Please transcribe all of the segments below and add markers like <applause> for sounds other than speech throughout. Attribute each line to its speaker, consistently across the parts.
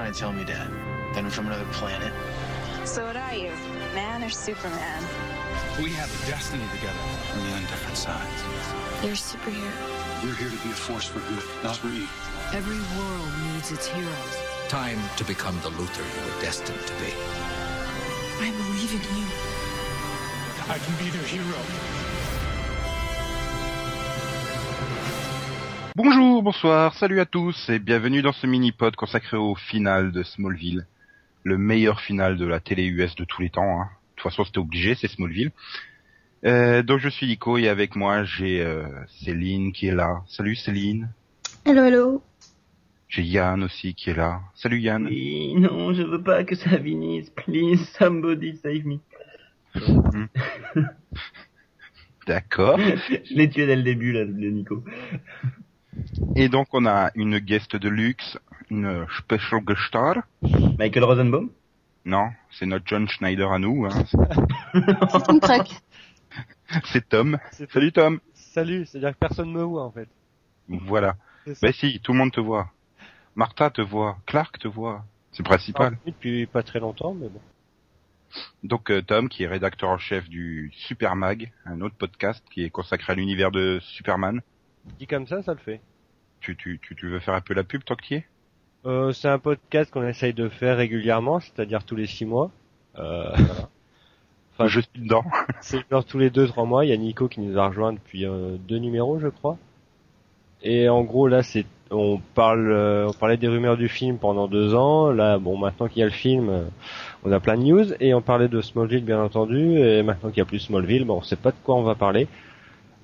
Speaker 1: What are trying to tell me, Dad? That I'm from another planet?
Speaker 2: So what are you, man or Superman?
Speaker 3: We have a destiny together. Only on different sides.
Speaker 2: You're a superhero.
Speaker 3: We're here to be a force for good, not for evil.
Speaker 4: Every world needs its heroes.
Speaker 5: Time to become the Luther you were destined to be.
Speaker 4: I believe in you.
Speaker 3: I can be their hero.
Speaker 6: Bonjour, bonsoir, salut à tous et bienvenue dans ce mini-pod consacré au final de Smallville. Le meilleur final de la télé US de tous les temps. Hein. De toute façon, c'était obligé, c'est Smallville. Euh, donc je suis Nico et avec moi j'ai euh, Céline qui est là. Salut Céline.
Speaker 7: Hello, hello.
Speaker 6: J'ai Yann aussi qui est là. Salut Yann.
Speaker 8: Oui, non, je veux pas que ça finisse. Please, somebody save me. <laughs>
Speaker 6: D'accord. <laughs>
Speaker 8: je l'ai tué dès le début, là, le Nico.
Speaker 6: Et donc on a une guest de luxe, une special guest star.
Speaker 8: Michael Rosenbaum?
Speaker 6: Non, c'est notre John Schneider à nous. Hein.
Speaker 7: C'est truc. <laughs>
Speaker 6: c'est Tom. Salut Tom.
Speaker 9: Salut, c'est-à-dire que personne me voit en fait.
Speaker 6: Voilà. Ben si, tout le monde te voit. Martha te voit, Clark te voit. C'est le principal.
Speaker 9: Ah, Depuis pas très longtemps, mais bon.
Speaker 6: Donc euh, Tom, qui est rédacteur en chef du Super Mag, un autre podcast qui est consacré à l'univers de Superman.
Speaker 9: Dit comme ça, ça le fait.
Speaker 6: Tu, tu, tu, tu veux faire un peu la pub, toi qui es?
Speaker 9: Euh, c'est un podcast qu'on essaye de faire régulièrement, c'est-à-dire tous les six mois. Euh, <laughs> Enfin,
Speaker 6: Je suis dedans. <laughs>
Speaker 9: c'est genre tous les deux trois mois. Il y a Nico qui nous a rejoint depuis euh, deux numéros, je crois. Et en gros là, c'est on parle, euh, on parlait des rumeurs du film pendant deux ans. Là, bon, maintenant qu'il y a le film, euh, on a plein de news et on parlait de Smallville bien entendu. Et maintenant qu'il y a plus Smallville, bon, on sait pas de quoi on va parler.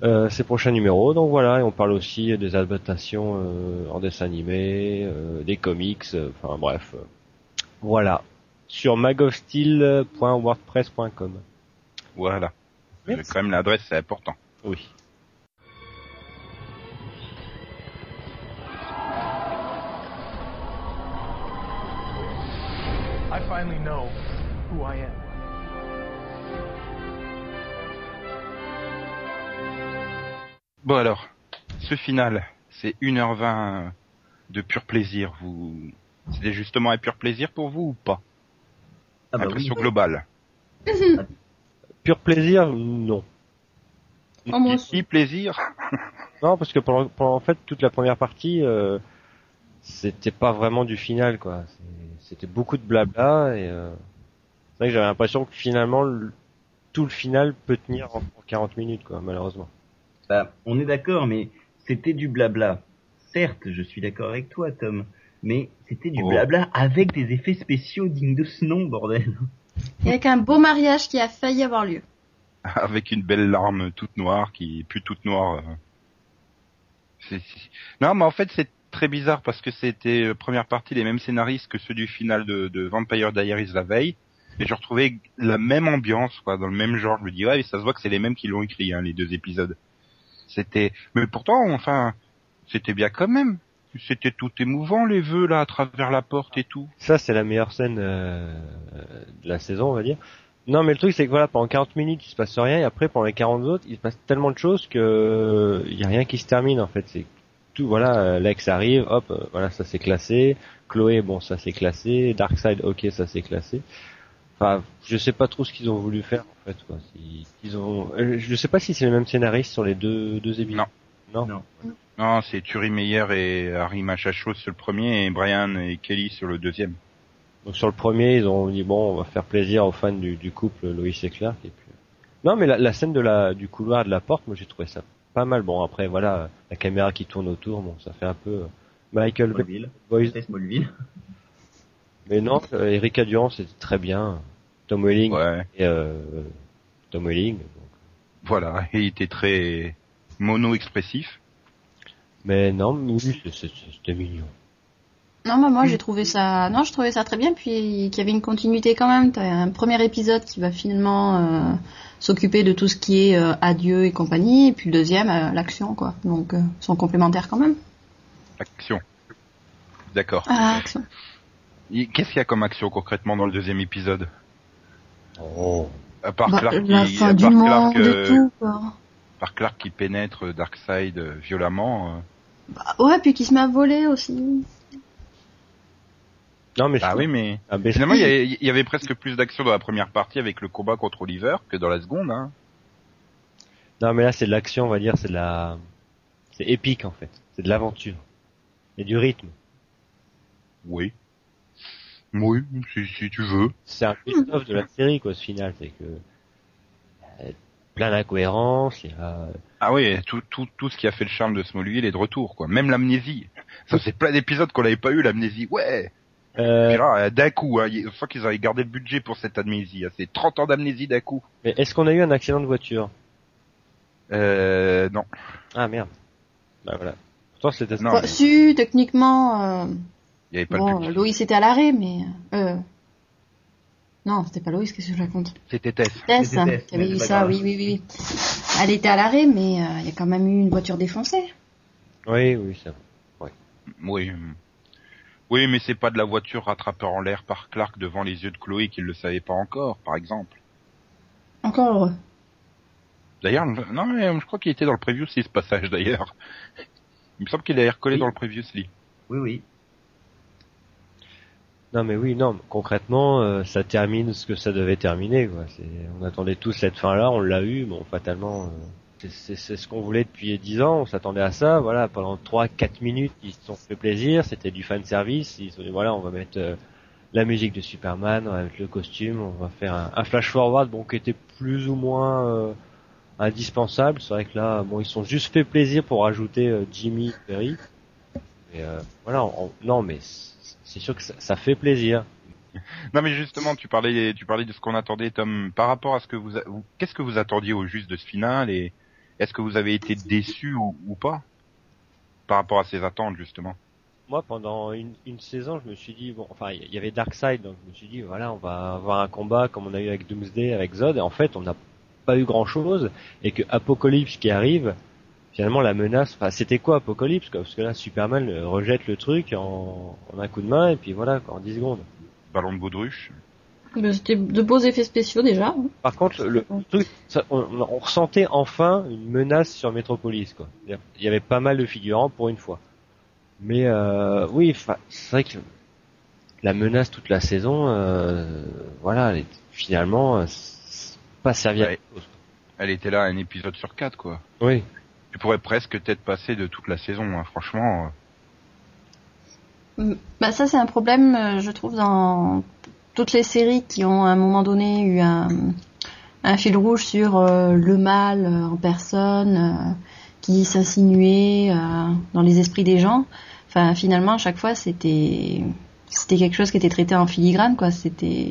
Speaker 9: Euh, ces prochains numéros, donc voilà, et on parle aussi des adaptations euh, en dessin animé, euh, des comics, euh, enfin bref, voilà, sur magofsteel.wordpress.com.
Speaker 6: Voilà. Quand même l'adresse, c'est important.
Speaker 9: Oui.
Speaker 10: I finally know who I am.
Speaker 6: Bon alors, ce final, c'est 1h20 de pur plaisir. Vous, c'était justement un pur plaisir pour vous ou pas?
Speaker 8: Ah bah oui.
Speaker 6: Impression globale. <laughs>
Speaker 9: Pur plaisir, non.
Speaker 7: Oh, moi aussi.
Speaker 6: si plaisir <laughs>
Speaker 9: Non, parce que pendant, pendant en fait toute la première partie, euh, c'était pas vraiment du final, quoi. C'était beaucoup de blabla et euh, c'est vrai que j'avais l'impression que finalement le- tout le final peut tenir en, en 40 minutes, quoi, malheureusement.
Speaker 8: Bah, on est d'accord, mais c'était du blabla. Certes, je suis d'accord avec toi, Tom. Mais c'était du
Speaker 6: Oh.
Speaker 8: blabla avec des effets spéciaux dignes de ce nom, bordel.
Speaker 7: Et avec un beau mariage qui a failli avoir lieu. <laughs>
Speaker 6: avec une belle larme toute noire qui est plus toute noire. euh. Non, mais en fait c'est très bizarre parce que c'était euh, première partie les mêmes scénaristes que ceux du final de, de Vampire Diaries la veille. Et je retrouvais la même ambiance, quoi, dans le même genre. Je me dis, ouais, ça se voit que c'est les mêmes qui l'ont écrit, hein, les deux épisodes. C'était, mais pourtant, enfin, c'était bien quand même. C'était tout émouvant, les vœux, là, à travers la porte et tout.
Speaker 9: Ça, c'est la meilleure scène euh, de la saison, on va dire. Non, mais le truc, c'est que voilà, pendant 40 minutes, il se passe rien, et après, pendant les 40 autres, il se passe tellement de choses que euh, il y a rien qui se termine, en fait. C'est tout, voilà, euh, Lex arrive, hop, euh, voilà, ça c'est classé. Chloé, bon, ça c'est classé. Darkseid, ok, ça c'est classé. Enfin, je sais pas trop ce qu'ils ont voulu faire, en fait, quoi. Ils ont, euh, je sais pas si c'est les mêmes scénaristes sur les deux, deux épisodes.
Speaker 6: Non.
Speaker 9: Non?
Speaker 8: Non.
Speaker 6: Non, c'est Turi Meyer et Harry Machachos sur le premier et Brian et Kelly sur le deuxième.
Speaker 9: Donc sur le premier, ils ont dit bon, on va faire plaisir aux fans du, du couple Loïs et Clark. Et puis... Non, mais la, la scène de la du couloir de la porte, moi j'ai trouvé ça pas mal. Bon après voilà, la caméra qui tourne autour, bon ça fait un peu euh, Michael
Speaker 8: Smallville.
Speaker 9: Boys.
Speaker 8: Smallville.
Speaker 9: Mais non, euh, Erika Durand c'était très bien. Tom Welling
Speaker 6: Ouais.
Speaker 9: et euh, Tom Welling. donc.
Speaker 6: Voilà, et il était très mono-expressif.
Speaker 9: Mais non, oui, c'était mignon.
Speaker 7: Non, bah, moi j'ai trouvé ça, non, je trouvais ça très bien, puis qu'il y avait une continuité quand même. T'as un premier épisode qui va finalement euh, s'occuper de tout ce qui est euh, adieu et compagnie, et puis le deuxième, euh, l'action, quoi. Donc, euh, ils sont complémentaires quand même.
Speaker 6: Action. D'accord.
Speaker 7: Ah, action.
Speaker 6: Qu'est-ce qu'il y a comme action concrètement dans le deuxième épisode
Speaker 9: Oh.
Speaker 6: À part
Speaker 7: Bah,
Speaker 6: Clark
Speaker 7: la
Speaker 6: qui,
Speaker 7: fin
Speaker 6: à
Speaker 7: du
Speaker 6: part
Speaker 7: monde
Speaker 6: Clark,
Speaker 7: et
Speaker 6: euh,
Speaker 7: tout, quoi.
Speaker 6: par Clark qui pénètre Darkseid euh, violemment. euh,
Speaker 7: Bah, ouais, puis qui se met à voler aussi.
Speaker 9: Non, mais je
Speaker 6: Ah
Speaker 9: trouve-
Speaker 6: oui, mais
Speaker 9: Ah, ben,
Speaker 6: finalement, il y, y avait presque plus d'action dans la première partie avec le combat contre Oliver que dans la seconde. Hein.
Speaker 9: Non, mais là, c'est de l'action, on va dire, c'est de la, c'est épique, en fait. C'est de l'aventure. Et du rythme.
Speaker 6: Oui. Oui, si, si tu veux.
Speaker 9: C'est un best-of de la série, quoi, ce final. C'est que, euh, plein d'incohérences, il y a,
Speaker 6: Ah oui, tout, tout, tout ce qui a fait le charme de Smallville est de retour, quoi. Même l'amnésie. Ça c'est plein d'épisodes qu'on n'avait pas eu, l'amnésie. Ouais.
Speaker 9: euh,
Speaker 6: Puis là, euh, d'un coup, hein, il- je crois qu'ils avaient gardé le budget pour cette amnésie. hein. C'est 30 ans d'amnésie d'un coup.
Speaker 9: mais est-ce qu'on a eu un accident de voiture?
Speaker 6: Euh, non.
Speaker 9: Ah, merde. Bah, voilà. Pourtant, c'était
Speaker 6: Non, mais-
Speaker 7: Si, techniquement, euh,
Speaker 6: Il y avait pas le
Speaker 7: bon,
Speaker 6: budget.
Speaker 7: Loïs était à l'arrêt, mais... Euh... Non, c'était pas Loïs, qu'est-ce que je raconte?
Speaker 6: C'était Tess.
Speaker 7: Tess, hein, qui avait
Speaker 8: mais
Speaker 7: eu ça, oui,
Speaker 8: grave.
Speaker 7: oui, oui. oui. Elle était à l'arrêt, mais euh, il y a quand même eu une voiture défoncée.
Speaker 9: Oui, oui, ça.
Speaker 6: Oui. Oui, mais c'est pas de la voiture rattrapeur en l'air par Clark devant les yeux de Chloé qu'il le savait pas encore, par exemple.
Speaker 7: Encore heureux.
Speaker 6: D'ailleurs, non, mais je crois qu'il était dans le previously ce passage d'ailleurs. Il me semble qu'il a recollé
Speaker 8: Oui.
Speaker 6: dans le previously.
Speaker 8: Oui, oui.
Speaker 9: Non, mais oui, non, concrètement, euh, ça termine ce que ça devait terminer, on attendait tous cette fin-là, on l'a eu, bon, fatalement, euh, c'est, ce qu'on voulait depuis dix ans, on s'attendait à ça, voilà, pendant trois, quatre minutes, ils se sont fait plaisir, c'était du fan service, ils se sont dit, voilà, on va mettre euh, la musique de Superman, on va mettre le costume, on va faire un, un flash forward, bon, qui était plus ou moins indispensable, c'est vrai que là, bon, ils se sont juste fait plaisir pour rajouter euh, Jimmy Perry, mais euh, voilà, on- non, mais c'est sûr que ça, ça fait plaisir. <laughs>
Speaker 6: Non, mais justement, tu parlais, tu parlais de ce qu'on attendait, Tom. Par rapport à ce que vous, qu'est-ce que vous attendiez au juste de ce final et est-ce que vous avez été déçu ou, ou pas par rapport à ces attentes justement?
Speaker 9: Moi, pendant une, une saison, je me suis dit, bon, enfin, il y avait Darkseid, donc je me suis dit, voilà, on va avoir un combat comme on a eu avec Doomsday, avec Zod, et en fait, on n'a pas eu grand-chose, et que Apocalypse qui arrive, finalement, la menace, enfin, c'était quoi Apocalypse, quoi? Parce que là, Superman euh, rejette le truc en, en un coup de main, et puis voilà, quoi, en 10 secondes.
Speaker 6: Ballon de baudruche.
Speaker 7: Mais C'était de beaux effets spéciaux déjà. hein.
Speaker 9: Par contre, le truc, ça, on, on ressentait enfin une menace sur Metropolis, quoi. Il y avait pas mal de figurants pour une fois. Mais euh, oui, c'est vrai que la menace toute la saison, euh, voilà, elle est- finalement, c'est pas servi à
Speaker 6: Ouais.
Speaker 9: quelque chose.
Speaker 6: Elle était là un épisode sur quatre quoi.
Speaker 9: Oui.
Speaker 6: Tu pourrais presque être passé de toute la saison, hein, franchement.
Speaker 7: Mm, Bah ça c'est un problème, euh, je trouve, dans toutes les séries qui ont à un moment donné eu un, fil rouge sur euh, le mal euh, en personne, euh, qui s'insinuait euh, dans les esprits des gens. Enfin finalement à chaque fois c'était c'était quelque chose qui était traité en filigrane quoi. C'était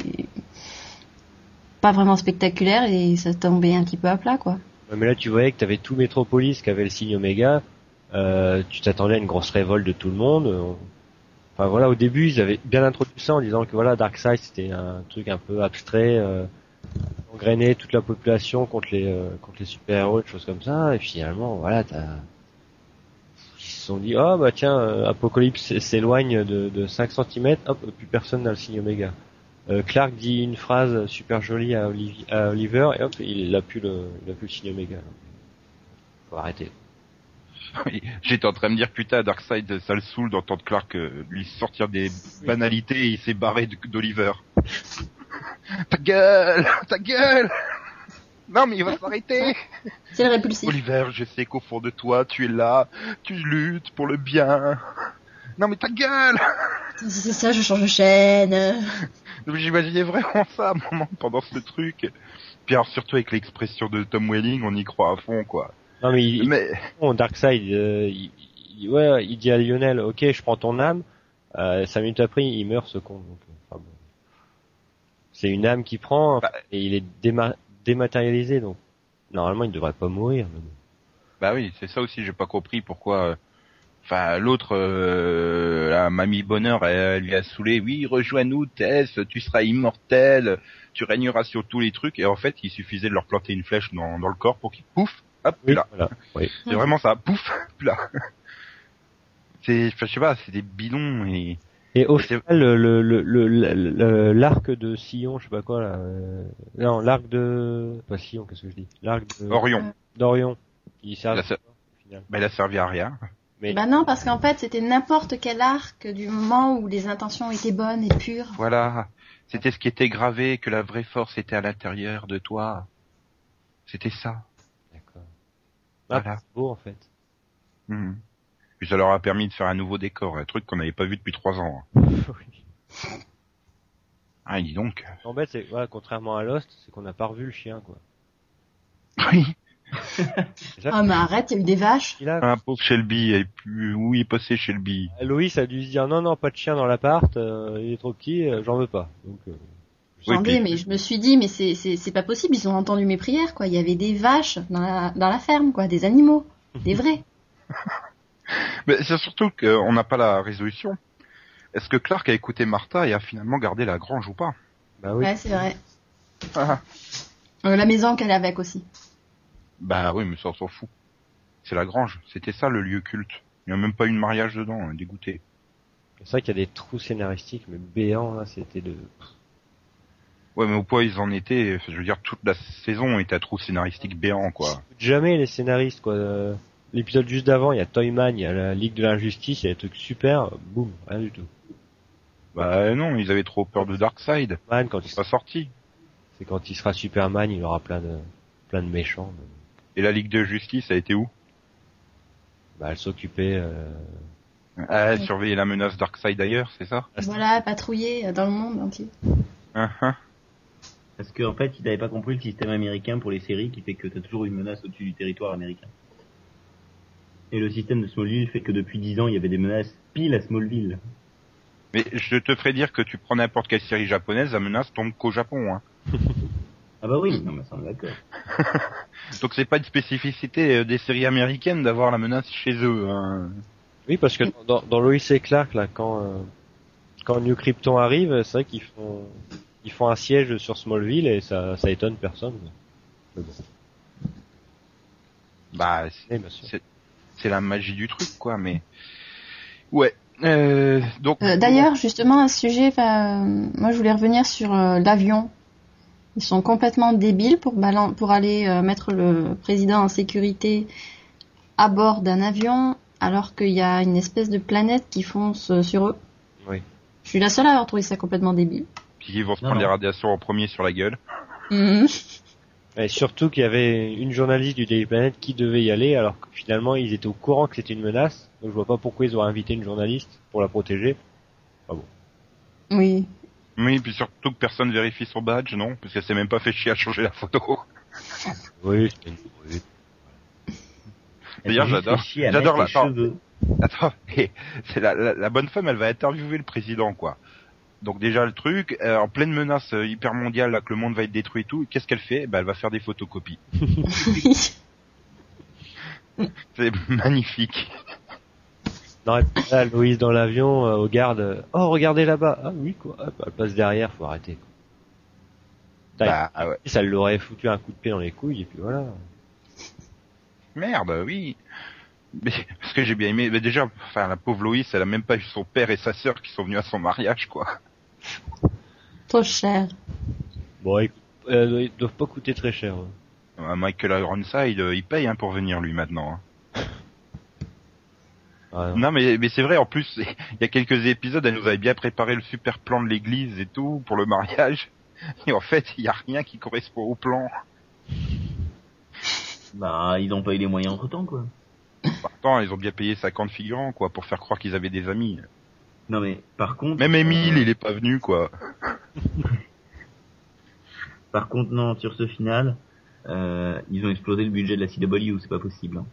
Speaker 7: pas vraiment spectaculaire et ça tombait un petit peu à plat quoi.
Speaker 9: Mais là, tu voyais que t'avais tout Metropolis qui avait le signe Oméga. Euh, tu t'attendais à une grosse révolte de tout le monde. Enfin voilà, au début, ils avaient bien introduit ça en disant que voilà, Darkseid c'était un truc un peu abstrait, euh, engrainer toute la population contre les euh, contre les super-héros, des choses comme ça. Et finalement, voilà, t'as ils se sont dit oh bah tiens, euh, Apocalypse s'éloigne de, de 5 cm, hop, plus personne n'a le signe Oméga. Euh, Clark dit une phrase super jolie à, Olivi- à Oliver et hop, il a plus le, il a plus le signe Oméga. Faut arrêter. <laughs>
Speaker 6: J'étais en train de me dire putain, Darkseid, ça le saoule d'entendre Clark euh, lui sortir des banalités et il s'est barré d'Oliver. <laughs> ta gueule, ta gueule. Non mais il va s'arrêter.
Speaker 7: C'est le répulsif.
Speaker 6: Oliver, je sais qu'au fond de toi, tu es là, tu luttes pour le bien. Non mais ta gueule <laughs>
Speaker 7: C'est ça, je change de chaîne. <laughs>
Speaker 6: J'imaginais vraiment ça à un moment pendant ce truc. Puis alors surtout avec l'expression de Tom Welling, on y croit à fond quoi.
Speaker 9: Non mais, il,
Speaker 6: Mais
Speaker 9: bon, Darkseid, euh, il, il- ouais, il dit à Lionel, ok, je prends ton âme. Euh, cinq minutes après, il meurt ce con. Donc, euh, enfin, bon. C'est une âme qui prend
Speaker 6: Bah.
Speaker 9: et il est déma- dématérialisé, donc normalement il devrait pas mourir. mais
Speaker 6: bah oui, c'est ça aussi, j'ai pas compris pourquoi. Enfin, l'autre, euh, la mamie Bonheur, elle, elle lui a saoulé. Oui, rejoins-nous, Tess, tu seras immortel, tu régneras sur tous les trucs. Et en fait, il suffisait de leur planter une flèche dans, dans le corps pour qu'ils pouf, hop, plus
Speaker 9: Oui,
Speaker 6: là.
Speaker 9: voilà. Oui.
Speaker 6: C'est vraiment ça, pouf, plus <laughs> là. C'est, je sais pas, c'est des bidons et
Speaker 9: Et au final, le le le l'arc de Sillon, je sais pas quoi là, euh, non, l'arc de pas Sillon, qu'est-ce que je dis, l'arc de
Speaker 6: Orion.
Speaker 9: d'Orion, il sert à
Speaker 6: se-
Speaker 9: quoi, au final?
Speaker 6: Ben, il a servi à rien.
Speaker 9: Mais
Speaker 7: Bah non, parce qu'en fait, c'était n'importe quel arc du moment où les intentions étaient bonnes et pures.
Speaker 6: Voilà. C'était ce qui était gravé, que la vraie force était à l'intérieur de toi. C'était ça.
Speaker 9: d'accord. Ah,
Speaker 6: Voilà.
Speaker 9: c'est beau en fait.
Speaker 6: Mhm. Puis ça leur a permis de faire un nouveau décor, un truc qu'on n'avait pas vu depuis trois ans. <laughs>
Speaker 9: Oui.
Speaker 6: Ah, dis donc.
Speaker 9: En fait, c'est voilà, contrairement à Lost, c'est qu'on n'a pas revu le chien quoi.
Speaker 6: Oui. <laughs>
Speaker 7: Ah mais arrête, il y a eu des vaches.
Speaker 9: il a-
Speaker 6: Un pauvre Shelby, et puis où il est passé Shelby
Speaker 9: Loïs a dû se dire non non pas de chien dans l'appart, euh, il est trop petit, euh, j'en veux pas. Donc euh,
Speaker 6: Oui,
Speaker 7: Attendez,
Speaker 6: puis-
Speaker 7: mais je me suis dit, mais c'est c'est c'est pas possible. Ils ont entendu mes prières, quoi. Il y avait des vaches dans la dans la ferme, quoi, des animaux, des vrais. <laughs>
Speaker 6: Mais c'est surtout qu'on n'a pas la résolution. Est-ce que Clark a écouté Martha et a finalement gardé la grange ou pas?
Speaker 9: Bah oui.
Speaker 7: Ouais, c'est vrai.
Speaker 6: Ah.
Speaker 7: Euh, la maison qu'elle est avec aussi.
Speaker 6: Bah oui, mais ça on s'en fout. C'est la grange, c'était ça le lieu culte. Il n'y a même pas eu de mariage dedans, hein, dégoûté.
Speaker 9: C'est vrai qu'il y a des trous scénaristiques mais béants là, c'était de
Speaker 6: Ouais, mais au point ils en étaient, je veux dire, toute la saison était à trou scénaristique béant, quoi.
Speaker 9: jamais les scénaristes quoi. Euh, L'épisode juste d'avant, il y a Toyman, il y a la Ligue de l'injustice, il y a des trucs super, boum, rien du tout.
Speaker 6: Bah non, ils avaient trop peur de Darkseid.
Speaker 9: Man quand il
Speaker 6: pas sorti.
Speaker 9: c'est quand il sera Superman, il aura plein de plein de méchants. mais-
Speaker 6: Et la Ligue de Justice a été où?
Speaker 9: Bah elle s'occupait euh,
Speaker 6: À surveiller la menace Darkseid ailleurs, c'est ça?
Speaker 7: Voilà, patrouiller euh, dans le monde entier.
Speaker 6: Hein, hein.
Speaker 8: Parce qu'en fait, il n'avait pas compris le système américain pour les séries qui fait que t'as toujours une menace au-dessus du territoire américain. Et le système de Smallville fait que depuis 10 ans, il y avait des menaces pile à Smallville.
Speaker 6: Mais je te ferai dire que tu prends n'importe quelle série japonaise, la menace tombe qu'au Japon. Hein. <laughs>
Speaker 8: Ah bah oui, non mais ça on est d'accord.
Speaker 6: Donc c'est pas une spécificité euh, des séries américaines d'avoir la menace chez eux. Hein.
Speaker 9: Oui, parce que dans, dans Lois et Clark, là, quand euh, quand New Krypton arrive, c'est vrai qu'ils font ils font un siège sur Smallville et ça ça étonne personne. Mais bon,
Speaker 6: Bah c'est- c'est la magie du truc, quoi. Mais ouais. Euh, donc
Speaker 7: Euh, D'ailleurs, justement, à ce sujet, moi, je voulais revenir sur euh, l'avion. Ils sont complètement débiles pour, balan- pour aller euh, mettre le président en sécurité à bord d'un avion, alors qu'il y a une espèce de planète qui fonce euh, sur eux.
Speaker 9: Oui.
Speaker 7: Je suis la seule à avoir trouvé ça complètement débile.
Speaker 6: puis ils vont se
Speaker 8: Non,
Speaker 6: prendre
Speaker 8: non.
Speaker 6: les radiations en premier sur la gueule.
Speaker 7: Mhm. <laughs>
Speaker 9: Et surtout qu'il y avait une journaliste du Daily Planet qui devait y aller, alors que finalement ils étaient au courant que c'était une menace. Donc je vois pas pourquoi ils auraient invité une journaliste pour la protéger.
Speaker 7: Oui.
Speaker 6: Oui, puis surtout que personne vérifie son badge, non Parce qu'elle s'est même pas fait chier à changer la photo.
Speaker 9: Oui,
Speaker 6: D'ailleurs, j'adore- j'adore la-. Attends, c'est la, la, la bonne femme, elle va interviewer le président, quoi. Donc déjà le truc, euh, en pleine menace euh, hyper mondiale, là, que le monde va être détruit et tout, qu'est-ce qu'elle fait? Bah elle va faire des photocopies. <laughs> C'est magnifique.
Speaker 9: Non, et puis là, Loïs dans l'avion, euh, au garde, euh, oh regardez là-bas, ah oui quoi, Hop, elle passe derrière, faut arrêter. Quoi.
Speaker 6: Bah ah ouais.
Speaker 9: Ça l'aurait foutu un coup de pied dans les couilles et puis voilà.
Speaker 6: Merde, oui. Mais ce que j'ai bien aimé, mais déjà, enfin la pauvre Loïs, elle a même pas eu son père et sa sœur qui sont venus à son mariage, quoi.
Speaker 7: Trop cher.
Speaker 9: Bon, euh, ils doivent pas coûter très cher. hein.
Speaker 6: Euh, Michael Ironside, euh, il paye hein, pour venir lui maintenant. hein.
Speaker 9: Non.
Speaker 6: Mais, mais c'est vrai, en plus, <laughs> il y a quelques épisodes, elle nous avait bien préparé le super plan de l'église et tout pour le mariage. Et en fait, il y a rien qui correspond au plan.
Speaker 8: Bah, ils ont pas eu les moyens entre temps, quoi.
Speaker 6: Pourtant, ils ont bien payé 50 figurants, quoi, pour faire croire qu'ils avaient des amis.
Speaker 8: Non mais, par contre...
Speaker 6: Même Emile,
Speaker 8: euh,
Speaker 6: il est pas venu, quoi. <laughs>
Speaker 8: Par contre, non, sur ce final, euh, ils ont explosé le budget de la CW, c'est pas possible. Hein.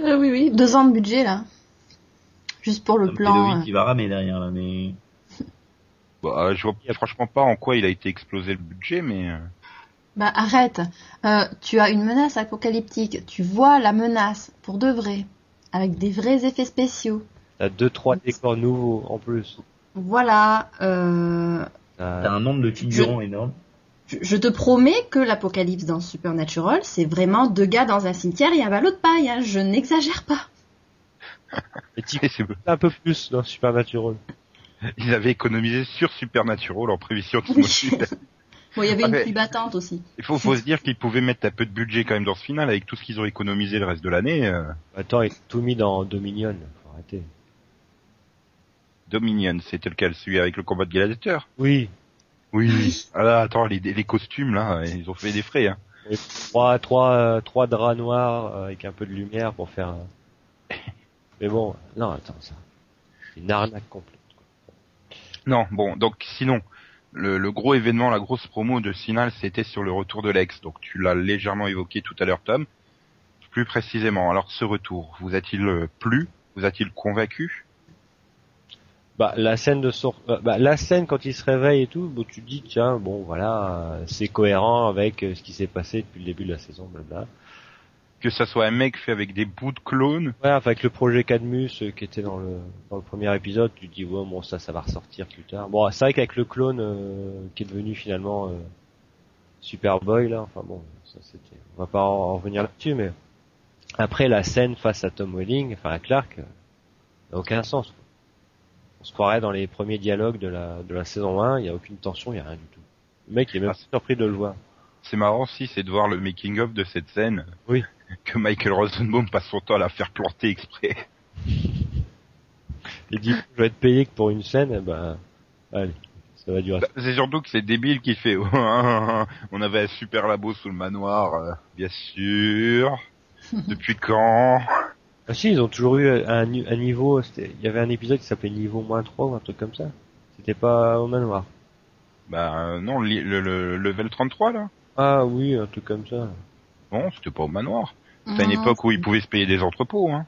Speaker 7: Euh, oui, oui, deux ans de budget là. Juste pour le
Speaker 8: Tom
Speaker 7: plan. Euh.
Speaker 8: il va ramer derrière, là, mais... <laughs>
Speaker 6: Bah, je vois franchement pas en quoi il a été explosé le budget, mais... euh,
Speaker 7: Bah arrête. Euh, tu as une menace apocalyptique. Tu vois la menace pour de vrai, avec des vrais effets spéciaux.
Speaker 9: T'as deux trois décors nouveaux en plus.
Speaker 7: Voilà. Euh,
Speaker 9: T'as-
Speaker 8: un nombre de figurants énorme.
Speaker 7: je, je te promets que l'apocalypse dans Supernatural, c'est vraiment deux gars dans un cimetière et un ballot de paille. hein. Je n'exagère pas.
Speaker 9: Et un peu plus dans Supernatural.
Speaker 6: Ils avaient économisé sur Supernatural en prévision de ce. <laughs>
Speaker 7: Bon, il y avait
Speaker 6: Ah,
Speaker 7: une
Speaker 6: mais-
Speaker 7: pluie battante aussi.
Speaker 6: Il faut, faut se dire qu'ils pouvaient mettre un peu de budget quand même dans ce final avec tout ce qu'ils ont économisé le reste de l'année. euh.
Speaker 9: Attends, ils ont tout mis dans Dominion. Faut arrêter.
Speaker 6: Dominion, c'était lequel? Celui avec le combat de gladiateur
Speaker 9: Oui.
Speaker 6: Oui. Ah là, attends, les, les costumes là, ils ont fait des frais. Hein.
Speaker 9: Et trois, trois, euh, trois draps noirs euh, avec un peu de lumière pour faire. <laughs> Mais bon, non, attends, ça. C'est une arnaque complète.
Speaker 6: Non, bon, donc sinon, le, le gros événement, la grosse promo de Sinal, c'était sur le retour de l'ex. Donc tu l'as légèrement évoqué tout à l'heure, Tom. Plus précisément, alors ce retour, vous a-t-il euh, plu? Vous a-t-il convaincu?
Speaker 9: Bah la scène de sor- euh, bah, la scène quand il se réveille et tout, bon, tu te dis tiens bon voilà euh, c'est cohérent avec ce qui s'est passé depuis le début de la saison blabla.
Speaker 6: Que ça soit un mec fait avec des bouts de clones
Speaker 9: Ouais enfin, avec le projet Cadmus euh, qui était dans le dans le premier épisode, tu te dis ouais bon ça ça va ressortir plus tard. Bon c'est vrai qu'avec le clone euh, qui est devenu finalement euh, Superboy là, enfin bon ça c'était on va pas en, en revenir là-dessus mais après la scène face à Tom Welling, enfin à Clark, euh, n'a aucun sens. On se croirait dans les premiers dialogues de la de la saison 1, il y a aucune tension, il y a rien du tout. Le mec il est même
Speaker 6: Ah,
Speaker 9: surpris de le voir.
Speaker 6: C'est marrant si c'est de voir le making of de cette scène.
Speaker 9: Oui.
Speaker 6: Que Michael Rosenbaum passe son temps à la faire planter exprès.
Speaker 9: Il dit je vais être payé que pour une scène, eh ben allez, ça va durer.
Speaker 6: C'est surtout que c'est débile qui fait <laughs> on avait un super labo sous le manoir, euh, bien sûr. <laughs> Depuis quand?
Speaker 9: Ah si, ils ont toujours eu un, ni- un niveau, il y avait un épisode qui s'appelait niveau moins 3 ou un truc comme ça. C'était pas au manoir.
Speaker 6: Bah euh, non, li- le, le level 33 là?
Speaker 9: Ah oui, un truc comme ça.
Speaker 6: Non, c'était pas au manoir. C'est à une
Speaker 7: Non,
Speaker 6: époque où ils pouvaient se payer des entrepôts. Hein.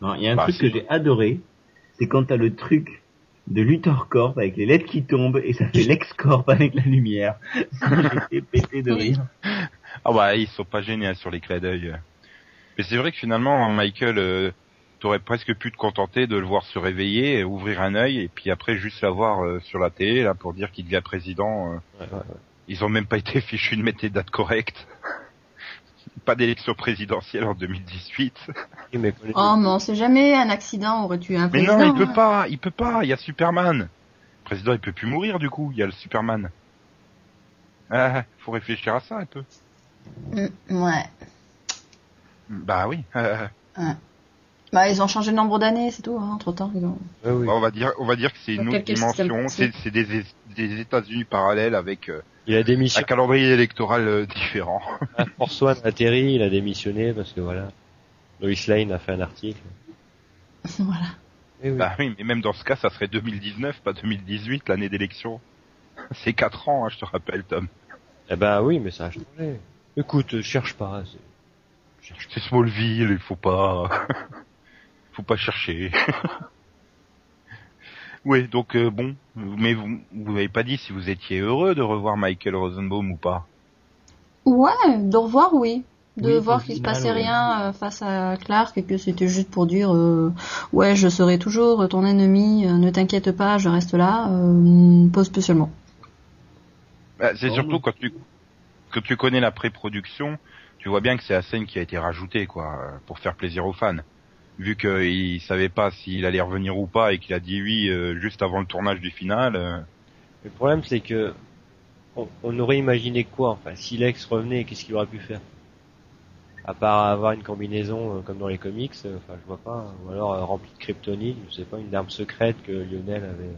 Speaker 8: Non, il y a un
Speaker 6: Bah,
Speaker 8: truc que j'ai adoré, c'est quand t'as le truc de Luthor Corp avec les lettres qui tombent et ça fait <laughs> l'ex-corp avec la lumière. <laughs> Ça, J'étais pété de rire.
Speaker 6: Ah bah ils sont pas gênés hein, sur les clés d'œil. Mais c'est vrai que finalement Michael, euh, t'aurais presque pu te contenter de le voir se réveiller, ouvrir un œil et puis après juste l'avoir euh, sur la télé là pour dire qu'il devient président. euh.
Speaker 9: Ouais, ouais, ouais.
Speaker 6: Ils ont même pas été fichus de mettre des dates correctes. pas d'élection présidentielle en 2018.
Speaker 9: Oui, mais
Speaker 7: Oh, mais on sait jamais, un accident aurait tué un
Speaker 6: Mais
Speaker 7: président.
Speaker 6: non, il peut
Speaker 7: hein.
Speaker 6: pas, il peut pas, il y a Superman. Le président, il peut plus mourir du coup, il y a le Superman. Ah, faut réfléchir à ça un peu.
Speaker 7: Mm, ouais.
Speaker 6: Bah oui. euh,
Speaker 7: Bah, ils ont changé le nombre d'années, c'est tout, hein, entre temps. Ils ont...
Speaker 9: Ouais, oui.
Speaker 6: Bah, on va dire, on va dire que c'est une autre dimension. C'est, c'est des, des États-Unis parallèles avec euh,
Speaker 9: Il a
Speaker 6: un
Speaker 9: démissionné.
Speaker 6: calendrier électoral euh, différent.
Speaker 9: Force One a atterri, il a démissionné parce que voilà. Lois Lane a fait un article. <laughs>
Speaker 7: voilà.
Speaker 9: Eh oui.
Speaker 6: Bah oui, mais même dans ce cas, ça serait 2019, pas 2018, l'année d'élection. C'est 4 ans, hein, je te rappelle, Tom.
Speaker 9: Eh ben oui, mais ça a changé. Écoute, euh, cherche pas. c'est- Cherche
Speaker 6: C'est Smallville, il faut pas, <laughs> faut pas chercher. <laughs> oui, donc euh, bon, mais vous, vous m'avez pas dit si vous étiez heureux de revoir Michael Rosenbaum ou pas.
Speaker 7: Ouais, de revoir, oui. De
Speaker 8: Oui,
Speaker 7: voir qu'il se passait rien euh, face à Clark et que c'était juste pour dire euh, ouais je serai toujours ton ennemi, euh, ne t'inquiète pas, je reste là, euh, pas spécialement.
Speaker 6: Bah, c'est
Speaker 8: Oh,
Speaker 6: surtout
Speaker 8: oui.
Speaker 6: quand tu quand tu connais la pré-production, tu vois bien que c'est la scène qui a été rajoutée quoi pour faire plaisir aux fans. Vu qu'il savait pas s'il allait revenir ou pas et qu'il a dit oui euh, juste avant le tournage du final. euh,
Speaker 9: Le problème, c'est que on, on aurait imaginé quoi Enfin, si Lex revenait, qu'est-ce qu'il aurait pu faire? À part avoir une combinaison euh, comme dans les comics, euh, enfin, je vois pas. Ou alors euh, rempli de kryptonite, je sais pas, une arme secrète que Lionel avait.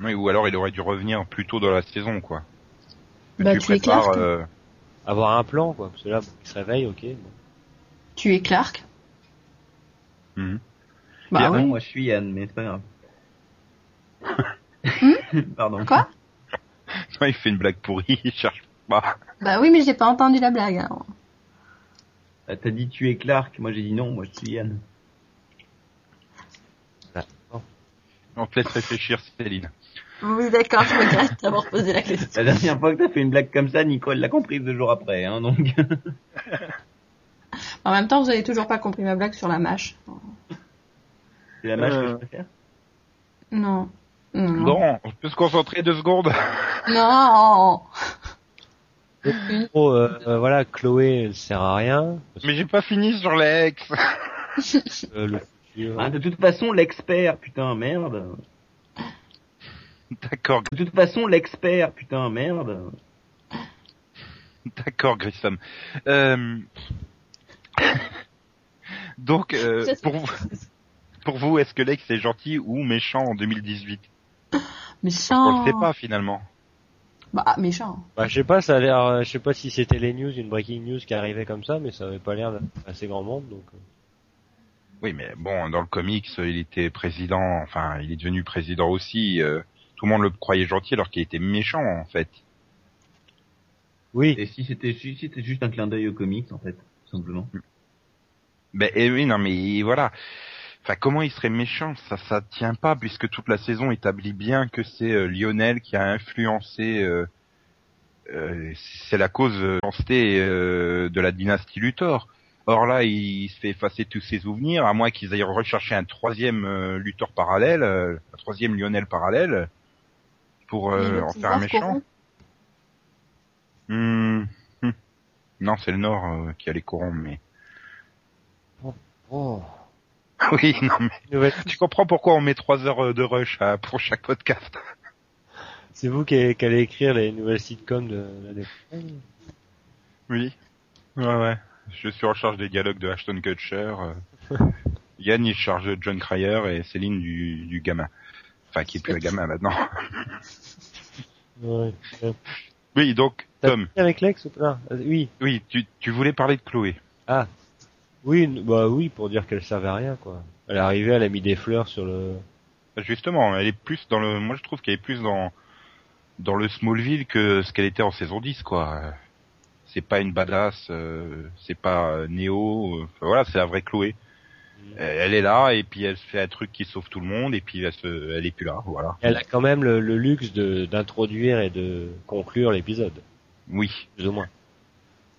Speaker 6: oui, ou alors il aurait dû revenir plus tôt dans la saison quoi.
Speaker 7: Bah,
Speaker 6: tu prépares, euh,
Speaker 9: Avoir un plan, quoi. Parce que là, bon, il se réveille, ok. bon.
Speaker 7: Tu es Clark
Speaker 6: mhm.
Speaker 7: Bah
Speaker 6: Bien.
Speaker 8: Non, moi je suis Yann, mais c'est pas grave. <laughs> Pardon.
Speaker 7: Quoi? <laughs>
Speaker 6: Il fait une blague pourrie, il cherche pas.
Speaker 7: Bah oui, mais j'ai pas entendu la blague. alors.
Speaker 8: Ah, T'as dit tu es Clark, moi j'ai dit non, moi je suis Yann.
Speaker 6: On te laisse réfléchir, Céline.
Speaker 7: Oui, d'accord, je regrette d'avoir posé la question.
Speaker 8: La dernière fois que t'as fait une blague comme ça, Nicole l'a comprise deux jours après, hein, donc. <laughs>
Speaker 7: En même temps, vous avez toujours pas compris ma blague sur la mâche.
Speaker 8: c'est la mâche que
Speaker 6: Euh.
Speaker 8: je préfère.
Speaker 7: Non. Non.
Speaker 6: Bon, on peut se concentrer deux secondes. <laughs>
Speaker 7: Non.
Speaker 9: Oh, euh, euh, voilà, Chloé, elle sert à rien.
Speaker 6: Mais j'ai pas fini sur l'ex. <laughs> <laughs>
Speaker 9: euh, le futur.
Speaker 8: Hein, de toute façon, l'expert, putain, merde.
Speaker 6: D'accord,
Speaker 8: De toute façon, l'expert, putain, merde.
Speaker 6: d'accord, Grissom. Euh... <laughs> Donc, euh, pour vous, <laughs> pour vous, est-ce que Lex est gentil ou méchant en 2018
Speaker 7: Méchant.
Speaker 6: On le sait pas finalement.
Speaker 7: Bah, méchant.
Speaker 9: Bah, je sais pas, ça a l'air, euh, je sais pas si c'était les news, une breaking news qui arrivait comme ça, mais ça avait pas l'air assez grand monde, donc. euh.
Speaker 6: Oui, mais bon, dans le comics, il était président, enfin, il est devenu président aussi. euh, tout le monde le croyait gentil alors qu'il était méchant en fait.
Speaker 9: Oui.
Speaker 8: Et si c'était si c'était juste un clin d'œil aux comics, en fait, tout simplement.
Speaker 6: Ben eh oui, non mais voilà. Enfin, comment il serait méchant Ça, ça tient pas puisque toute la saison établit bien que c'est euh, Lionel qui a influencé. euh, euh, c'est la cause euh, euh, de la dynastie Luthor. Or là, il se fait effacer tous ses souvenirs, à moins qu'ils aillent rechercher un troisième euh, Luthor parallèle, euh, un troisième Lionel parallèle, pour euh, en faire un méchant.
Speaker 7: corrompt.
Speaker 6: Non, c'est le Nord euh, qui a les corrompre, mais
Speaker 9: Oh. <laughs>
Speaker 6: oui, non mais
Speaker 9: Nouvelle-
Speaker 6: tu comprends pourquoi on met trois heures euh, de rush euh, pour chaque podcast. <laughs>
Speaker 9: C'est vous qui, qui allez écrire les nouvelles sitcoms de l'année prochaine
Speaker 6: Oui. Ouais, ouais. Je suis en charge des dialogues de Ashton Kutcher. euh. <laughs> Yann, il charge de John Cryer et Céline du, du gamin. Enfin, qui est plus un gamin maintenant.
Speaker 9: Ouais.
Speaker 6: Oui, donc, Tom.
Speaker 9: avec Lex ou pas Ah, Oui.
Speaker 6: Oui, tu, tu voulais parler de Chloé.
Speaker 9: Ah. Oui, bah oui, pour dire qu'elle servait à rien, quoi. Elle est arrivée, elle a mis des fleurs sur le...
Speaker 6: Justement, elle est plus dans le, moi je trouve qu'elle est plus dans, dans le Smallville que ce qu'elle était en saison 10, quoi. C'est pas une badass, euh, c'est pas euh, Néo, euh, voilà, c'est la vraie Chloé. Euh, Elle est là et puis elle se fait un truc qui sauve tout le monde et puis elle se, elle est plus là, voilà.
Speaker 9: Elle a quand même le, le luxe de d'introduire et de conclure l'épisode,
Speaker 6: Oui.
Speaker 9: plus ou moins.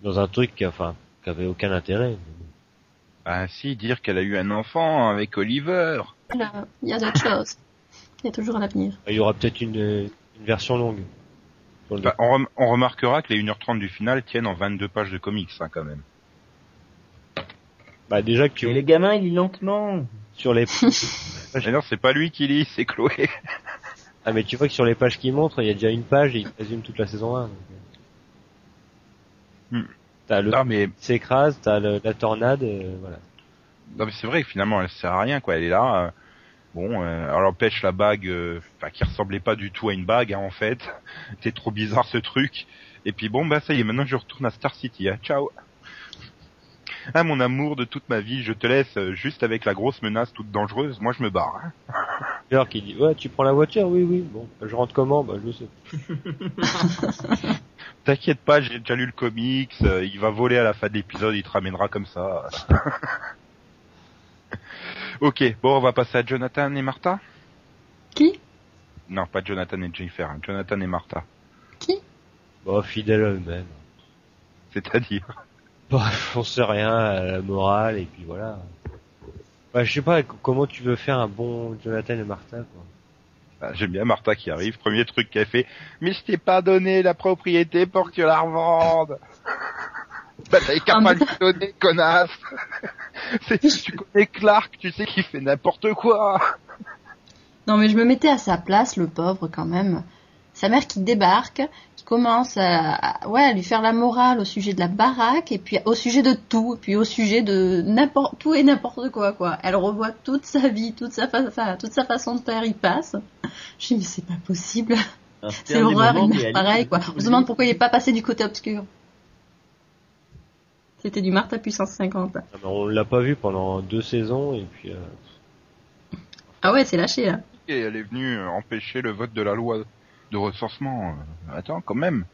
Speaker 9: Dans un truc qui, enfin, qui avait aucun intérêt.
Speaker 6: Ah si, dire qu'elle a eu un enfant avec Oliver.
Speaker 7: Voilà, il y a d'autres choses. Il y a toujours l'avenir.
Speaker 9: Il y aura peut-être une, une version longue.
Speaker 6: On, rem- on remarquera que les 1h30 du final tiennent en 22 pages de comics, hein, quand même.
Speaker 9: Bah déjà que
Speaker 8: Et les gamins, ils lisent lentement.
Speaker 9: sur les <laughs>
Speaker 6: Mais non, c'est pas lui qui lit, c'est Chloé. <laughs>
Speaker 9: ah mais tu vois que sur les pages qu'il montre, il y a déjà une page et il résume toute la saison 1. donc, euh.
Speaker 6: Hmm.
Speaker 9: T'as le
Speaker 6: Non mais,
Speaker 9: s'écrase, t'as le- la tornade, euh, voilà.
Speaker 6: non, mais c'est vrai que finalement elle sert à rien, quoi. Elle est là. euh, bon, euh, elle empêche la bague, euh, enfin qui ressemblait pas du tout à une bague, hein, en fait. <laughs> C'est trop bizarre ce truc. Et puis bon, bah ça y est, maintenant je retourne à Star City. Hein. Ciao. Ah mon amour de toute ma vie, je te laisse euh, juste avec la grosse menace toute dangereuse. Moi je me barre. hein.
Speaker 9: Fleur qui dit ouais tu prends la voiture oui oui bon je rentre comment? Bah je sais <laughs>
Speaker 6: T'inquiète pas, j'ai déjà lu le comics, euh, il va voler à la fin de l'épisode, il te ramènera comme ça. <laughs> ok, bon, on va passer à Jonathan et Martha
Speaker 7: Qui?
Speaker 6: Non, pas Jonathan et Jennifer, hein, Jonathan et Martha.
Speaker 9: bon fidèle à eux-mêmes
Speaker 6: C'est-à-dire?
Speaker 9: Bah <laughs> on sait rien à la morale et puis voilà. Bah je sais pas comment tu veux faire un bon Jonathan et Martha quoi.
Speaker 6: Ah, J'aime bien Martha qui arrive, premier truc qu'elle fait, mais je t'ai pas donné la propriété pour que tu la revendes <laughs> Bah t'avais qu'à pas
Speaker 7: mais-
Speaker 6: lui donner, connasse. <laughs> C'est- Tu connais Clark, tu sais qu'il fait n'importe quoi.
Speaker 7: Non, mais je me mettais à sa place, le pauvre, quand même. Sa mère qui débarque, commence à, à- ouais, à lui faire la morale au sujet de la baraque, et puis au sujet de tout, et puis au sujet de n'importe, tout et n'importe quoi, quoi. Elle revoit toute sa vie, toute sa, fa- enfin, toute sa façon de faire, il passe. Je dis, mais c'est pas possible. <laughs> C'est l'horreur,
Speaker 8: Alice
Speaker 7: pareil, quoi. On se demande pourquoi il est pas passé du côté obscur. C'était du Martha puissance 50.
Speaker 9: Ah, mais on l'a pas vu pendant deux saisons et puis euh,
Speaker 7: Ah ouais, c'est lâché, là.
Speaker 6: Et elle est venue empêcher le vote de la loi de recensement. Euh, Attends, quand même.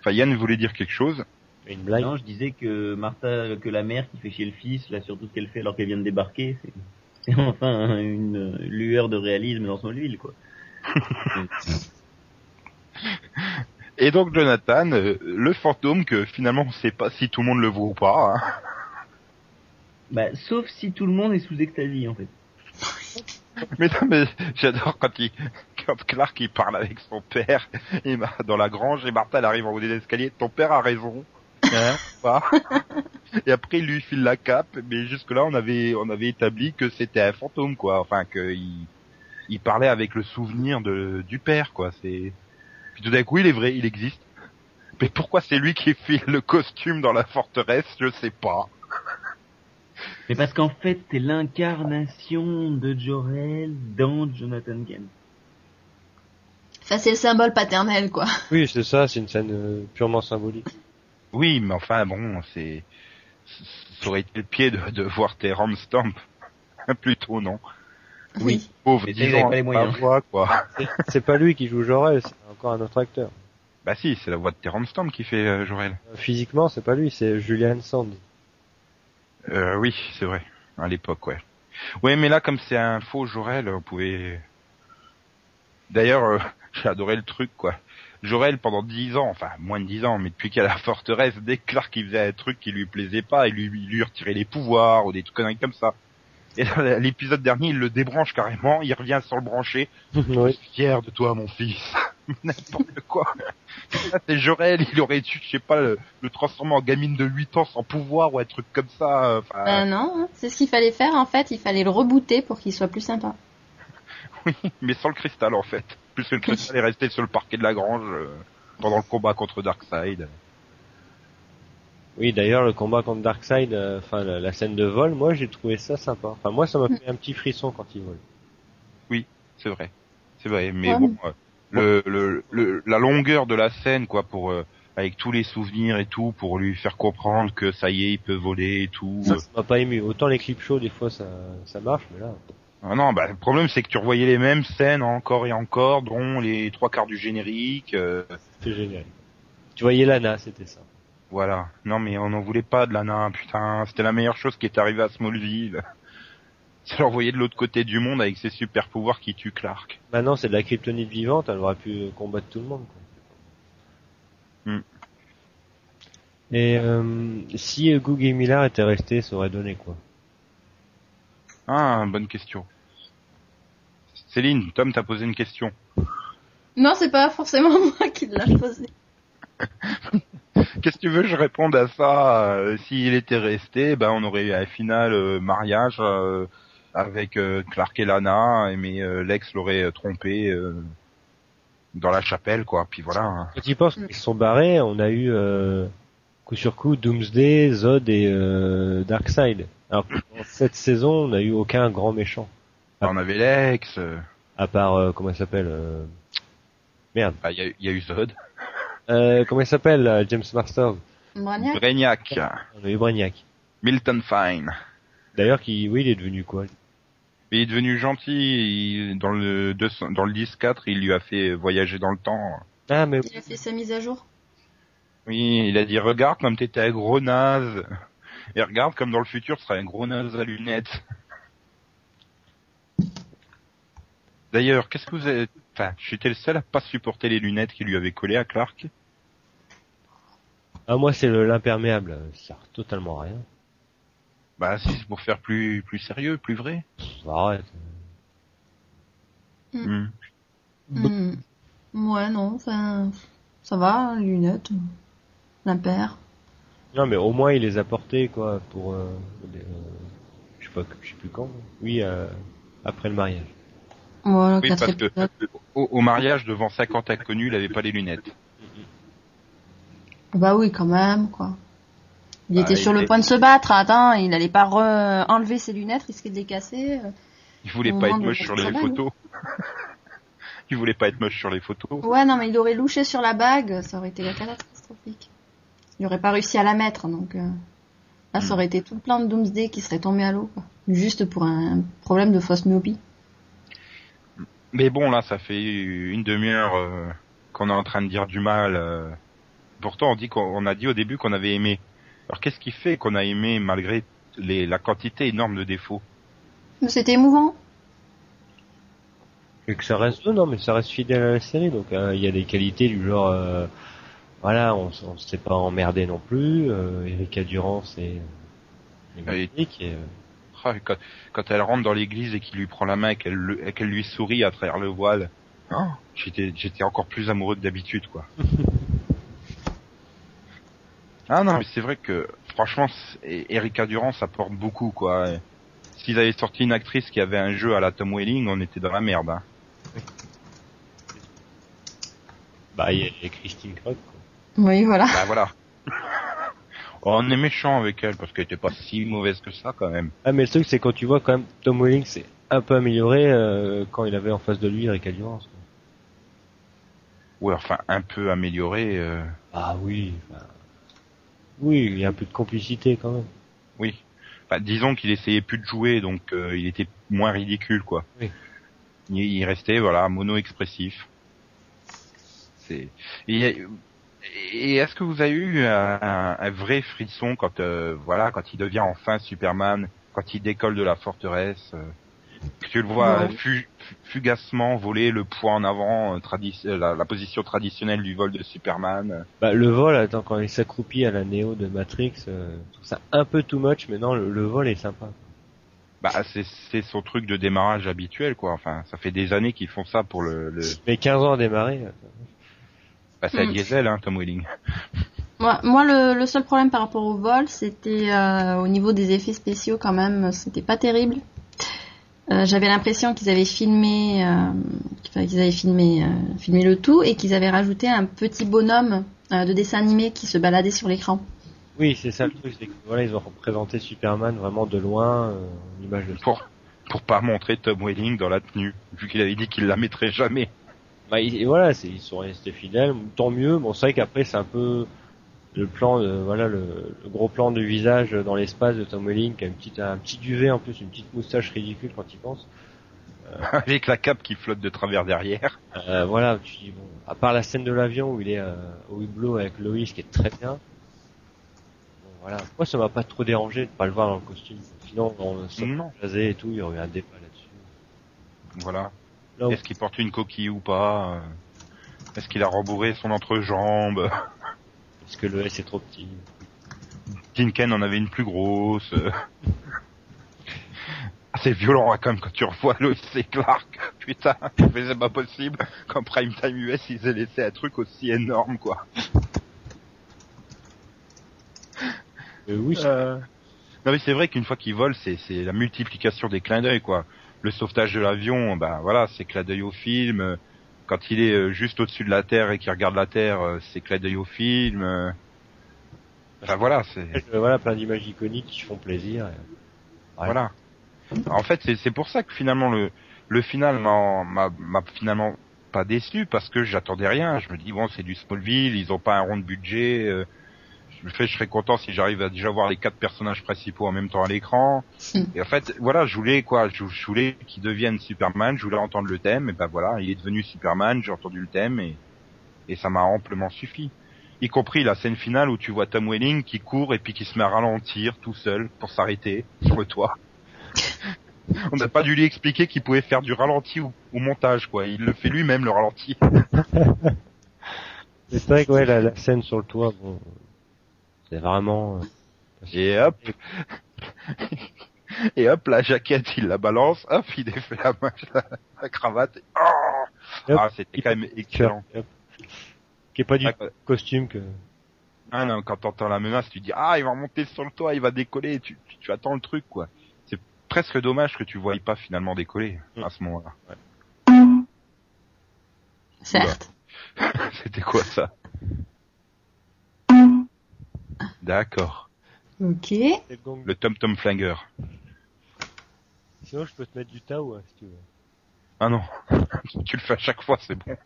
Speaker 6: Enfin, Yann voulait dire quelque chose.
Speaker 9: une blague
Speaker 8: Non, je disais que Martha, que la mère qui fait chier le fils, là, sur tout ce qu'elle fait alors qu'elle vient de débarquer, c'est, c'est enfin une lueur de réalisme dans son huile, quoi. <laughs>
Speaker 6: Et donc Jonathan, euh, le fantôme que finalement on sait pas si tout le monde le voit ou pas. hein.
Speaker 8: Bah, sauf si tout le monde est sous extasie, en fait. <laughs>
Speaker 6: Mais non, mais j'adore quand il, Clark il parle avec son père et dans la grange et Martha elle arrive en haut des escaliers. Ton père a raison. Hein, <laughs> pas et après il lui file la cape, mais jusque là on avait on avait établi que c'était un fantôme quoi. Enfin que il, il parlait avec le souvenir de du père quoi. C'est puis tout d'un coup il est vrai, il existe. Mais pourquoi c'est lui qui file le costume dans la forteresse? Je sais pas.
Speaker 8: Mais parce qu'en fait, c'est l'incarnation de Jorel dans Jonathan Kent.
Speaker 7: Enfin, c'est le symbole paternel, quoi.
Speaker 9: Oui, c'est ça, c'est une scène euh, purement symbolique.
Speaker 6: Oui, mais enfin bon, c'est ça aurait été le pied de, de voir tes Stamp. <laughs> Plutôt non.
Speaker 7: Oui.
Speaker 6: Pauvre
Speaker 8: Mais
Speaker 6: ans,
Speaker 8: pas les moyens.
Speaker 6: pas voix, quoi.
Speaker 9: C'est- C'est pas lui qui joue Jorel, c'est encore un autre acteur.
Speaker 6: Bah si, c'est la voix de Terence Stamp qui fait euh, Jorel.
Speaker 9: Euh, Physiquement, c'est pas lui, c'est Julian Sand.
Speaker 6: Euh, oui, c'est vrai. À l'époque, ouais. Ouais, mais là, comme c'est un faux Jorel, on pouvait... D'ailleurs, euh, <laughs> j'ai adoré le truc, quoi. Jorel, pendant dix ans, enfin, moins de dix ans, mais depuis qu'il y a la forteresse, dès que Clark il faisait un truc qui lui plaisait pas, il lui, il lui retirait les pouvoirs, ou des trucs conneries comme ça. Et là, l'épisode dernier, il le débranche carrément, il revient sans le brancher. <laughs>
Speaker 9: oui.
Speaker 6: Fier de toi, mon fils. <laughs> N'importe quoi. Là, c'est Jorel, il aurait dû, je sais pas, le, le transformer en gamine de 8 ans sans pouvoir, ou un truc comme ça. euh, Enfin,
Speaker 7: Ben non, hein. c'est ce qu'il fallait faire, en fait. Il fallait le rebooter pour qu'il soit plus sympa. <laughs>
Speaker 6: Oui, mais sans le cristal en fait. Puisque le cristal est resté sur le parquet de la grange euh, pendant le combat contre Darkseid.
Speaker 9: Oui, d'ailleurs, le combat contre Darkseid, euh, enfin la, la scène de vol, moi j'ai trouvé ça sympa. Enfin moi, ça m'a fait un petit frisson quand il vole.
Speaker 6: C'est vrai. C'est vrai, mais
Speaker 7: Ouais,
Speaker 6: bon, euh, le, le, le- la longueur de la scène, quoi, pour euh, avec tous les souvenirs et tout, pour lui faire comprendre que ça y est, il peut voler et tout.
Speaker 9: Ça, ça m'a pas ému. Autant les clips shows, des fois, ça, ça marche, mais là,
Speaker 6: Ah non, bah le problème c'est que tu revoyais les mêmes scènes encore et encore, dont les trois quarts du générique. euh,
Speaker 9: c'est génial. Tu voyais Lana, c'était ça.
Speaker 6: voilà. Non mais on n'en voulait pas de Lana, putain. C'était la meilleure chose qui est arrivée à Smallville. <laughs> C'est leur voyer de l'autre côté du monde avec ses super pouvoirs qui tuent Clark.
Speaker 9: Maintenant, c'est de la kryptonite vivante, elle aurait pu euh, combattre tout le monde. Quoi.
Speaker 6: Hmm.
Speaker 9: Et euh, si Goog et Miller étaient restés, ça aurait donné quoi?
Speaker 6: Ah, bonne question. Céline, Tom t'a posé une question.
Speaker 7: Non, c'est pas forcément <laughs> moi qui l'a posé. <laughs>
Speaker 6: Qu'est-ce que tu veux que je réponde à ça? Euh, S'il était resté, ben on aurait eu un final euh, mariage euh, avec euh, Clark et Lana, mais euh, Lex l'aurait trompé euh, dans la chapelle, quoi. Puis voilà. hein.
Speaker 9: Quand ils pensent qu'ils se sont barrés, on a eu euh, coup sur coup Doomsday, Zod et euh, Darkseid. Alors que dans cette saison, on n'a eu aucun grand méchant.
Speaker 6: On avait Lex, euh,
Speaker 9: À part, euh, comment il s'appelle euh, Merde.
Speaker 6: bah, il y, a, il y a eu Zod,
Speaker 9: Euh, comment il s'appelle euh, James Masters
Speaker 7: Brainiac?
Speaker 6: Brainiac,
Speaker 9: On a eu Brainiac.
Speaker 6: Milton Fine.
Speaker 9: D'ailleurs, qui, oui, il est devenu quoi?
Speaker 6: Il est devenu gentil. il- dans le 200 dans le 10-4, il lui a fait voyager dans le temps.
Speaker 9: Ah, mais
Speaker 7: Il a fait sa mise à jour.
Speaker 6: Oui, il a dit regarde comme t'étais un gros naze. Et regarde comme dans le futur tu seras un gros naze à lunettes. D'ailleurs, qu'est-ce que vous avez... Enfin, j'étais le seul à pas supporter les lunettes qui lui avaient collé à Clark.
Speaker 9: ah, moi, c'est le l'imperméable. Ça sert totalement à rien.
Speaker 6: Bah si, c'est pour faire plus plus sérieux, plus vrai.
Speaker 9: Pff, Arrête.
Speaker 6: Hmm.
Speaker 7: Hmm. Ouais, non, enfin, ça va, lunettes, l'impair.
Speaker 9: Non, mais au moins, il les a portés, quoi, pour, euh, les, euh, je sais pas, je sais plus quand. Oui, euh, après le mariage.
Speaker 7: Voilà,
Speaker 6: Oui, parce que au, au mariage devant 50 inconnus, il avait pas les lunettes.
Speaker 7: Bah oui, quand même, quoi. Il
Speaker 6: Bah,
Speaker 7: était
Speaker 6: il
Speaker 7: sur le
Speaker 6: était-
Speaker 7: point de se battre, attends, il allait pas re- enlever ses lunettes, risquer de les casser.
Speaker 6: Il voulait pas être moche sur les photos. <laughs> il voulait pas être moche sur les photos.
Speaker 7: Ouais, non, mais il aurait louché sur la bague, ça aurait été catastrophique. Il aurait pas réussi à la mettre, donc euh, là, ça aurait été tout plein de Doomsday qui serait tombé à l'eau, quoi. Juste pour un problème de fausse myopie.
Speaker 6: Mais bon, là, ça fait une demi-heure euh, qu'on est en train de dire du mal. euh. Pourtant, on dit qu'on on a dit au début qu'on avait aimé. Alors, qu'est-ce qui fait qu'on a aimé malgré les, la quantité énorme de défauts?
Speaker 7: C'était émouvant.
Speaker 9: Et que ça reste, non, mais ça reste fidèle à la série, donc euh, il y a des qualités du genre, euh, voilà, on, s- on s'est pas emmerdé non plus. Euh, Erika Durand, c'est
Speaker 6: Ah, et-
Speaker 9: magnifique. Et, euh,
Speaker 6: Ah, quand, quand elle rentre dans l'église et qu'il lui prend la main et qu'elle le- et qu'elle lui sourit à travers le voile, oh, j'étais j'étais encore plus amoureux que d'habitude, quoi. <laughs> ah non, mais c'est vrai que franchement, Erika Durand, ça porte beaucoup, quoi. S'ils avaient sorti une actrice qui avait un jeu à la Tom Welling, on était dans la merde. Hein.
Speaker 9: bah, il y a- il y a Christine Krug, quoi.
Speaker 7: Oui, voilà.
Speaker 6: Bah voilà. <laughs> On est méchant avec elle parce qu'elle était pas si mauvaise que ça quand même.
Speaker 9: Ah mais le truc c'est quand tu vois quand même Tom Welling s'est un peu amélioré euh, quand il avait en face de lui Erika Durance.
Speaker 6: Ouais, enfin un peu amélioré. euh,
Speaker 9: Ah oui. enfin, Oui, il y a un peu de complicité quand même.
Speaker 6: Oui. Enfin, disons qu'il essayait plus de jouer, donc euh, il était moins ridicule, quoi.
Speaker 9: Oui.
Speaker 6: Il, il restait, voilà, mono-expressif. C'est. Et, est-ce que vous avez eu un, un- un vrai frisson quand, euh, voilà, quand il devient enfin Superman, quand il décolle de la forteresse, euh, que tu le vois fu- fugacement voler le poids en avant, euh, euh, la, la position traditionnelle du vol de Superman. euh.
Speaker 9: Bah, le vol, attends, quand il s'accroupit à la Néo de Matrix, euh, je trouve ça un peu too much, mais non, le, le vol est sympa.
Speaker 6: Bah, c'est c'est son truc de démarrage habituel, quoi. Enfin, ça fait des années qu'ils font ça pour le. le...
Speaker 9: Mais 15 ans à démarrer. Euh,
Speaker 6: Bah, c'est à
Speaker 7: Mm.
Speaker 6: diesel, hein, Tom Welling.
Speaker 7: Moi, moi le, le seul problème par rapport au vol, c'était euh, au niveau des effets spéciaux quand même, c'était pas terrible. Euh, J'avais l'impression qu'ils avaient filmé, euh, qu'ils avaient filmé, euh, filmé le tout et qu'ils avaient rajouté un petit bonhomme euh, de dessin animé qui se baladait sur l'écran.
Speaker 9: Oui, c'est ça le truc, c'est que voilà, ils ont représenté Superman vraiment de loin, euh, en image de
Speaker 6: Pour, pour pas montrer Tom Welling dans la tenue, vu qu'il avait dit qu'il la mettrait jamais.
Speaker 9: Bah, et voilà, ils sont restés fidèles, tant mieux. Bon, c'est vrai qu'après c'est un peu le plan, de, voilà, le, le gros plan du visage dans l'espace de Tom Welling, qui a une petite, un petit duvet en plus, une petite moustache ridicule quand il pense. <laughs>
Speaker 6: Avec la cape qui flotte de travers derrière.
Speaker 9: Euh, voilà, tu dis bon, à part la scène de l'avion où il est euh, au hublot avec Lois, qui est très bien. Bon, voilà, moi ça m'a pas trop dérangé de pas le voir dans le costume. Sinon, dans le jasé et tout, il y aurait eu un débat là-dessus.
Speaker 6: Voilà.
Speaker 9: Là où-
Speaker 6: Est-ce qu'il porte une coquille ou pas euh, Est-ce qu'il a rembourré son entrejambe?
Speaker 9: Est-ce que le S est trop petit?
Speaker 6: Tinken en avait une plus grosse. euh. Ah, c'est violent hein, quand même quand tu revois Lois et Clark. Putain, mais c'est pas possible qu'en Prime Time US ils aient laissé un truc aussi énorme quoi.
Speaker 9: Euh, Oui, c'est-
Speaker 6: Non mais c'est vrai qu'une fois qu'ils volent, c'est c'est la multiplication des clins d'œil quoi. Le sauvetage de l'avion, ben voilà, c'est clin d'œil au film. Quand il est euh, juste au-dessus de la Terre et qu'il regarde la Terre, euh, c'est clin d'œil au film. Euh, Enfin voilà, c'est
Speaker 9: voilà, plein d'images iconiques qui font plaisir.
Speaker 6: voilà. En fait, c'est pour ça que finalement le le final m'a finalement pas déçu parce que j'attendais rien. Je me dis bon, c'est du Smallville, ils ont pas un rond de budget. euh, je me fais, je serais content si j'arrive à déjà voir les quatre personnages principaux en même temps à l'écran.
Speaker 7: Mm.
Speaker 6: Et en fait, voilà, je voulais quoi, je, je voulais qu'il devienne Superman, je voulais entendre le thème, et ben voilà, il est devenu Superman, j'ai entendu le thème et et ça m'a amplement suffi. Y compris la scène finale où tu vois Tom Welling qui court et puis qui se met à ralentir tout seul pour s'arrêter sur le toit. <laughs> On n'a pas dû lui expliquer qu'il pouvait faire du ralenti au, au montage, quoi. Il le fait lui-même, le ralenti. <laughs>
Speaker 9: C'est vrai que ouais, la, la scène sur le toit, bon, c'est vraiment. euh,
Speaker 6: Et hop. <laughs> Et hop, la jaquette, il la balance, hop, il <laughs> défait la main, la, la cravate. et- Oh ah, c'était quand même excellent.
Speaker 9: Qui est pas du
Speaker 6: Ah,
Speaker 9: costume que.
Speaker 6: Ah non, quand t'entends la menace, tu dis ah il va monter sur le toit, il va décoller, tu, tu, tu attends le truc quoi. C'est presque dommage que tu voyais pas finalement décoller
Speaker 9: Mm.
Speaker 6: à ce moment-là.
Speaker 7: Certes. <laughs>
Speaker 6: C'était quoi ça? D'accord.
Speaker 7: Ok.
Speaker 9: Le gong.
Speaker 6: Le Tom Tom Flinger.
Speaker 9: Sinon, je peux te mettre du Tao, hein, si tu veux.
Speaker 6: Ah non, <laughs> tu le fais à chaque fois, c'est bon.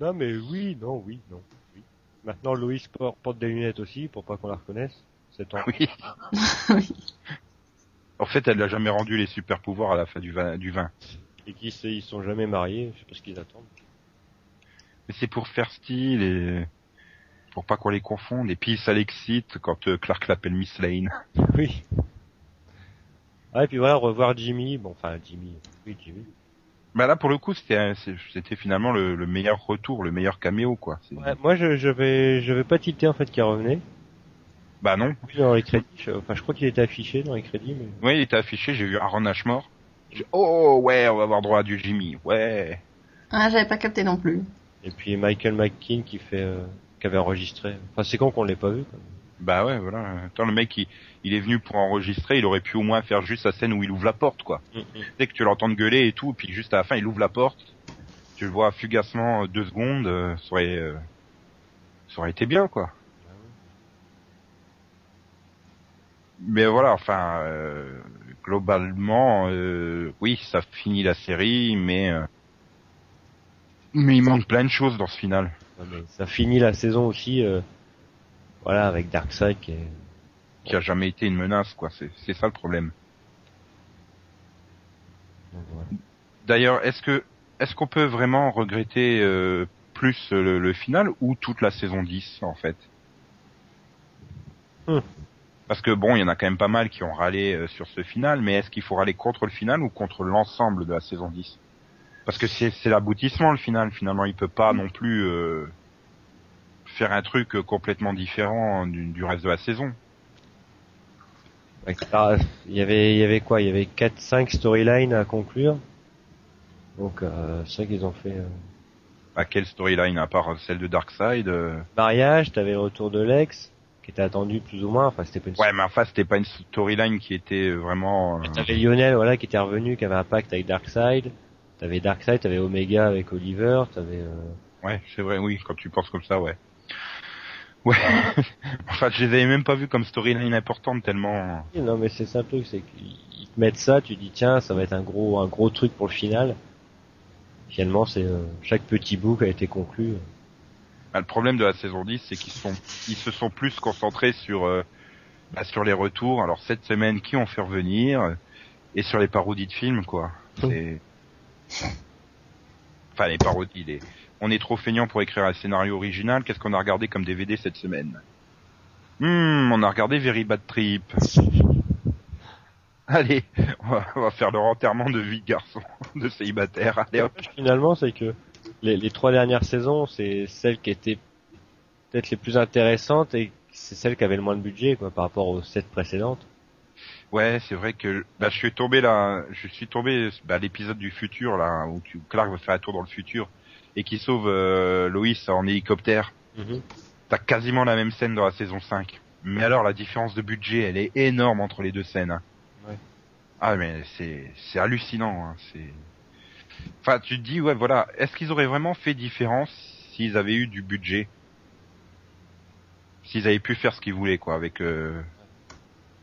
Speaker 9: Non, mais oui, non, oui, non. Oui. Maintenant, Loïs por- porte des lunettes aussi pour pas qu'on la reconnaisse. C'est en... <laughs>
Speaker 6: Oui. En fait, elle n'a jamais rendu les super pouvoirs à la fin du vin. Du vin.
Speaker 9: Et qui ils sont jamais mariés, je sais pas ce qu'ils attendent.
Speaker 6: Mais c'est pour faire style et pour pas qu'on les confonde. Et puis ça l'excite quand euh, Clark l'appelle Miss Lane. <laughs>
Speaker 9: Oui. Ah, et puis voilà, revoir Jimmy, bon, enfin, Jimmy, oui, Jimmy.
Speaker 6: Bah là, pour le coup, c'était finalement le, le meilleur retour, le meilleur caméo, quoi.
Speaker 9: Ouais, moi, je, je vais, je vais pas tilter, en fait, qu'il revenait.
Speaker 6: Bah non.
Speaker 9: Oui, dans les crédits, je- enfin, je crois qu'il était affiché dans les crédits, mais...
Speaker 6: Oui, il était affiché, j'ai vu Aaron Ashmore. J'ai- Oh ouais, on va avoir droit à du Jimmy, ouais.
Speaker 7: Ah, j'avais pas capté non plus.
Speaker 9: Et puis Michael McKean qui fait, euh, qui avait enregistré. Enfin, c'est con qu'on l'ait pas vu.
Speaker 6: Bah ouais, voilà. Attends, le mec, il, il est venu pour enregistrer, il aurait pu au moins faire juste la scène où il ouvre la porte, quoi. Dès que tu l'entends gueuler et tout, puis juste à la fin, il ouvre la porte, tu le vois fugacement euh, deux secondes, euh, ça aurait, euh, ça aurait été bien, quoi. mais voilà, enfin, euh, globalement, oui, ça finit la série, mais mais il manque plein de choses dans ce final.
Speaker 9: Mais ça finit la saison aussi, euh, voilà, avec Darkseid qui est...
Speaker 6: Qui a jamais été une menace, quoi. C'est c'est ça le problème.
Speaker 9: voilà.
Speaker 6: D'ailleurs, est-ce que est-ce qu'on peut vraiment regretter euh, plus le, le final ou toute la saison 10 en fait?
Speaker 9: Hmm.
Speaker 6: Parce que bon, il y en a quand même pas mal qui ont râlé euh, sur ce final, mais est-ce qu'il faut râler contre le final ou contre l'ensemble de la saison 10 Parce que c'est l'aboutissement le final. Finalement, il peut pas non plus euh, faire un truc euh, complètement différent du, du reste de la saison.
Speaker 9: Il y avait, il y avait quoi? Il y avait 4-5 storylines à conclure. Donc euh, c'est vrai qu'ils ont fait euh,
Speaker 6: À quelle storyline à part celle de Darkseid euh,
Speaker 9: mariage, t'avais le retour de Lex qui était attendu plus ou moins. Enfin c'était pas une
Speaker 6: Ouais, mais enfin, c'était pas une storyline qui était vraiment.
Speaker 9: T'avais Lionel, voilà, qui était revenu, qui avait un pacte avec Darkseid. T'avais Darkseid, t'avais Omega avec Oliver, t'avais. Euh...
Speaker 6: Ouais, c'est vrai, oui, quand tu penses comme ça, ouais. Ouais. <laughs> enfin, je les avais même pas vus comme storyline importante tellement.
Speaker 9: Non, mais c'est ça le truc, c'est qu'ils te mettent ça, tu dis tiens, ça va être un gros, un gros truc pour le final. Finalement, c'est euh, chaque petit bout qui a été conclu.
Speaker 6: Bah, le problème de la saison 10, c'est qu'ils sont, ils se sont plus concentrés sur, euh, bah, sur les retours. Alors cette semaine, qui ont fait revenir? Et sur les parodies de films, quoi. C'est, enfin les parodies. Les... On est trop feignant pour écrire un scénario original. Qu'est-ce qu'on a regardé comme DVD cette semaine? Hmm, on a regardé Very Bad Trip. <laughs> Allez, on va, on va faire le enterrement de vie de garçon, <laughs> de célibataire. Allez hop.
Speaker 9: Finalement, c'est que les, les trois dernières saisons, c'est celles qui étaient peut-être les plus intéressantes et c'est celles qui avaient le moins de budget, quoi, par rapport aux sept précédentes.
Speaker 6: Ouais, c'est vrai que bah, je suis tombé là, je suis tombé bah, à l'épisode du futur là où tu, Clark va faire un tour dans le futur et qui sauve euh, Loïs en hélicoptère. T'as quasiment la même scène dans la saison 5. Mais alors la différence de budget, elle est énorme entre les deux scènes. hein.
Speaker 9: Ouais.
Speaker 6: Ah mais c'est c'est hallucinant. hein, C'est. Enfin, tu te dis ouais voilà, est-ce qu'ils auraient vraiment fait différence s'ils avaient eu du budget, s'ils avaient pu faire ce qu'ils voulaient quoi avec. euh,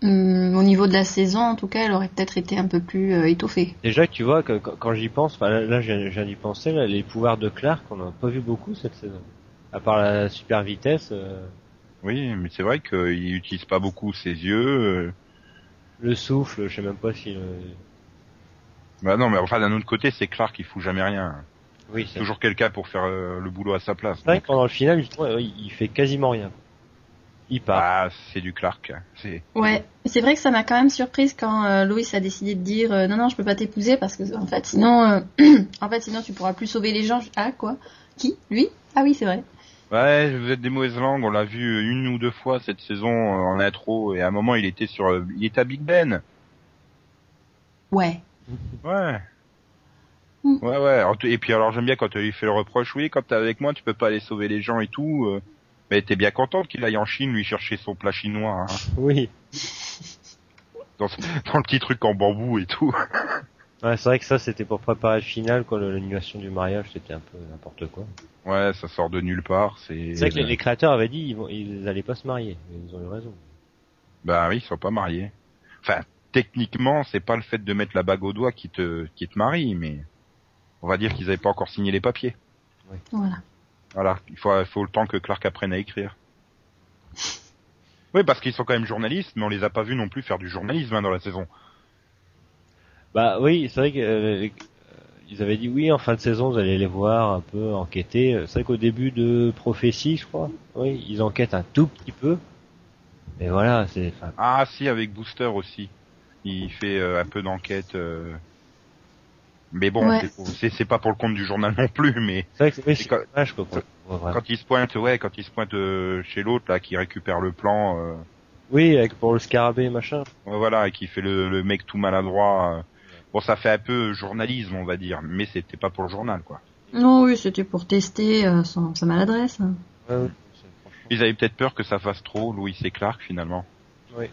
Speaker 7: Hum, au niveau de la saison, en tout cas, elle aurait peut-être été un peu plus euh, étoffée.
Speaker 9: Déjà, tu vois, que, quand, quand j'y pense, là, là, viens d'y penser, là, les pouvoirs de Clark, on n'a pas vu beaucoup cette saison. À part la super vitesse, euh,
Speaker 6: Oui, mais c'est vrai qu'il utilise pas beaucoup ses yeux. euh,
Speaker 9: le souffle, je sais même pas si... euh,
Speaker 6: Bah non, mais enfin d'un autre côté, c'est Clark qui fout jamais rien.
Speaker 9: Oui, c'est
Speaker 6: Toujours quelqu'un pour faire euh, le boulot à sa place.
Speaker 9: C'est vrai
Speaker 6: Donc,
Speaker 9: que pendant le final, il fait quasiment rien. Il part.
Speaker 6: bah, c'est du Clark. C'est
Speaker 7: Ouais, c'est vrai que ça m'a quand même surprise quand euh, Loïs a décidé de dire euh, non non je peux pas t'épouser parce que en fait sinon euh, <clears throat> en fait sinon tu pourras plus sauver les gens. Ah quoi? Qui? Lui? Ah oui c'est vrai.
Speaker 6: ouais, vous êtes des mauvaises langues. On l'a vu une ou deux fois cette saison euh, en intro et à un moment il était sur, euh, il était à Big Ben.
Speaker 7: Ouais.
Speaker 6: Ouais.
Speaker 7: Mm.
Speaker 6: Ouais, ouais. Et puis alors j'aime bien quand il fait le reproche, oui, quand t'es avec moi, tu peux pas aller sauver les gens et tout. Mais t'es bien contente qu'il aille en Chine lui chercher son plat chinois. hein.
Speaker 9: Oui. <laughs>
Speaker 6: dans, ce- dans le petit truc en bambou et tout. <laughs>
Speaker 9: Ouais, c'est vrai que ça, c'était pour préparer le final, quoi, l'annulation du mariage, c'était un peu n'importe quoi.
Speaker 6: Ouais, ça sort de nulle part. C'est.
Speaker 9: C'est vrai que les, les créateurs avaient dit ils, vont, ils allaient pas se marier. Ils ont eu raison.
Speaker 6: Bah oui, ils sont pas mariés. Enfin, techniquement, c'est pas le fait de mettre la bague au doigt qui te qui te marie, mais on va dire qu'ils avaient pas encore signé les papiers.
Speaker 7: Voilà.
Speaker 6: Voilà, il faut il faut le temps que Clark apprenne à écrire. Oui, parce qu'ils sont quand même journalistes, mais on les a pas vus non plus faire du journalisme hein, dans la saison.
Speaker 9: Bah oui, c'est vrai que euh, ils avaient dit oui en fin de saison vous allez les voir un peu enquêter. C'est vrai qu'au début de prophétie, je crois, oui, ils enquêtent un tout petit peu. Mais voilà, c'est
Speaker 6: Ah si, avec Booster aussi. Il fait euh, un peu d'enquête. euh. Mais bon,
Speaker 7: Ouais.
Speaker 6: c'est- pas pour le compte du journal non plus, mais
Speaker 9: c'est vrai que c'est oui,
Speaker 6: quand- quand il se pointe, ouais, quand il se pointe euh, chez l'autre là, qui récupère le plan, euh,
Speaker 9: Oui, avec pour le scarabée machin.
Speaker 6: ouais, voilà, et qui fait le, le mec tout maladroit. euh. Bon, ça fait un peu journalisme, on va dire, mais c'était pas pour le journal, quoi.
Speaker 7: Non oui c'était pour tester euh, son, sa maladresse. hein.
Speaker 6: Ils avaient peut-être peur que ça fasse trop, Louis et Clark finalement.
Speaker 9: Oui.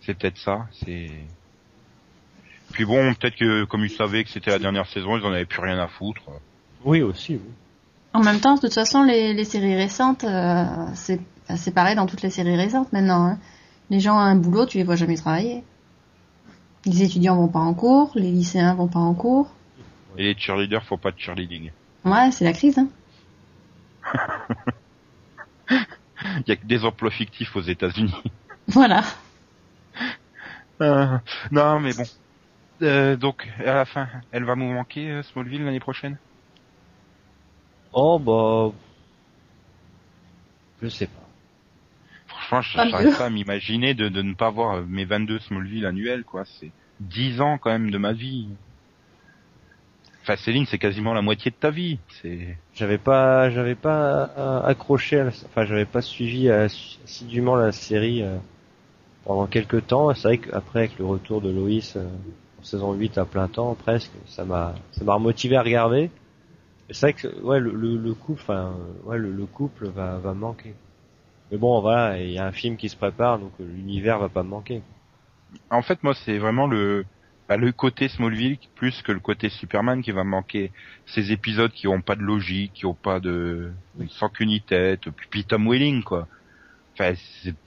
Speaker 6: C'est peut-être ça. C'est. Puis bon, peut-être que comme ils savaient que c'était la dernière saison, ils en avaient plus rien à foutre.
Speaker 9: Oui aussi. Oui.
Speaker 7: En même temps de toute façon les, les séries récentes euh, c'est c'est pareil dans toutes les séries récentes maintenant. hein. Les gens ont un boulot, tu les vois jamais travailler. Les étudiants vont pas en cours, les lycéens vont pas en cours.
Speaker 6: Et les cheerleaders font pas de cheerleading.
Speaker 7: Ouais, c'est la crise, hein. <laughs>
Speaker 6: Il y a que des emplois fictifs aux États-Unis.
Speaker 7: Voilà.
Speaker 6: Euh, non, mais bon. Euh, donc, à la fin, elle va nous manquer, euh, Smallville, l'année prochaine?
Speaker 9: Oh bah, je sais pas.
Speaker 6: Franchement, je j'arrive
Speaker 7: mieux.
Speaker 6: pas à m'imaginer de, de ne pas voir euh, mes 22 Smallville annuels, quoi. C'est 10 ans, quand même, de ma vie. Enfin, Céline, c'est quasiment la moitié de ta vie. C'est...
Speaker 9: J'avais pas, j'avais pas accroché, à la- enfin j'avais pas suivi assidûment la série pendant quelques temps. C'est vrai qu'après avec le retour de Loïs euh, saison 8 à plein temps presque, ça m'a, ça m'a remotivé à regarder. C'est vrai que ouais le, le, le couple, enfin ouais le, le couple va va manquer. Mais bon voilà, il y a un film qui se prépare donc l'univers va pas me manquer.
Speaker 6: En fait, moi, c'est vraiment le, bah, le côté Smallville plus que le côté Superman qui va manquer. Ces épisodes qui ont pas de logique, qui ont pas de, sans qu'une tête, puis Tom Welling, quoi. Enfin,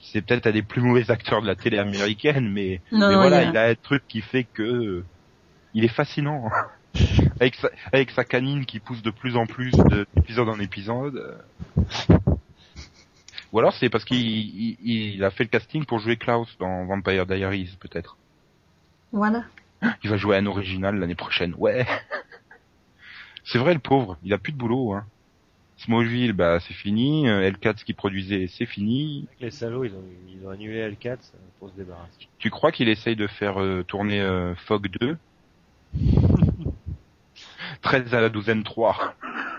Speaker 6: c'est, peut-être un des plus mauvais acteurs de la télé américaine, mais,
Speaker 7: Non,
Speaker 6: mais voilà,
Speaker 7: il a-
Speaker 6: il a un truc qui fait que, il est fascinant. <laughs> avec sa, avec sa canine qui pousse de plus en plus d'épisode en épisode. Ou alors c'est parce qu'il il, il a fait le casting pour jouer Klaus dans Vampire Diaries, peut-être.
Speaker 7: Voilà.
Speaker 6: Il va jouer un original l'année prochaine. Ouais. C'est vrai le pauvre, il a plus de boulot. Hein. Smallville, bah c'est fini. Euh, L4 ce qu'il produisait, c'est fini.
Speaker 9: Les salauds ils ont ils ont annulé L4 pour se débarrasser.
Speaker 6: Tu crois qu'il essaye de faire euh, tourner euh, Fog 2 13 <laughs> à la douzaine 3.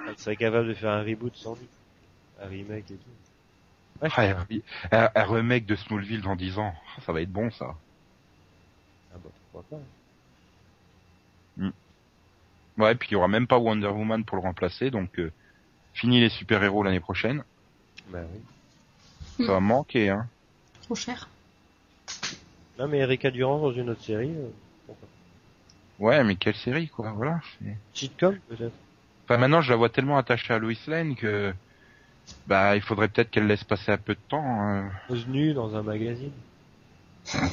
Speaker 9: Il serait capable de faire un reboot sans doute, un remake et tout. Ouais,
Speaker 6: Ah, un, remake de Smallville dans 10 ans. Ah, Ça va être bon ça.
Speaker 9: ah bah pourquoi pas.
Speaker 6: Ouais, puis il y aura même pas Wonder Woman pour le remplacer, donc euh, fini les super-héros l'année prochaine.
Speaker 9: Bah oui.
Speaker 6: Ça va manquer, hein.
Speaker 7: Trop cher.
Speaker 9: Non mais Erika Durand dans une autre série, euh, pourquoi.
Speaker 6: Ouais, mais quelle série, quoi, voilà. c'est-
Speaker 9: Sitcom peut-être.
Speaker 6: Enfin, maintenant, je la vois tellement attachée à Lois Lane que, bah, il faudrait peut-être qu'elle laisse passer un peu de temps. hein.
Speaker 9: Pose nue dans un magazine.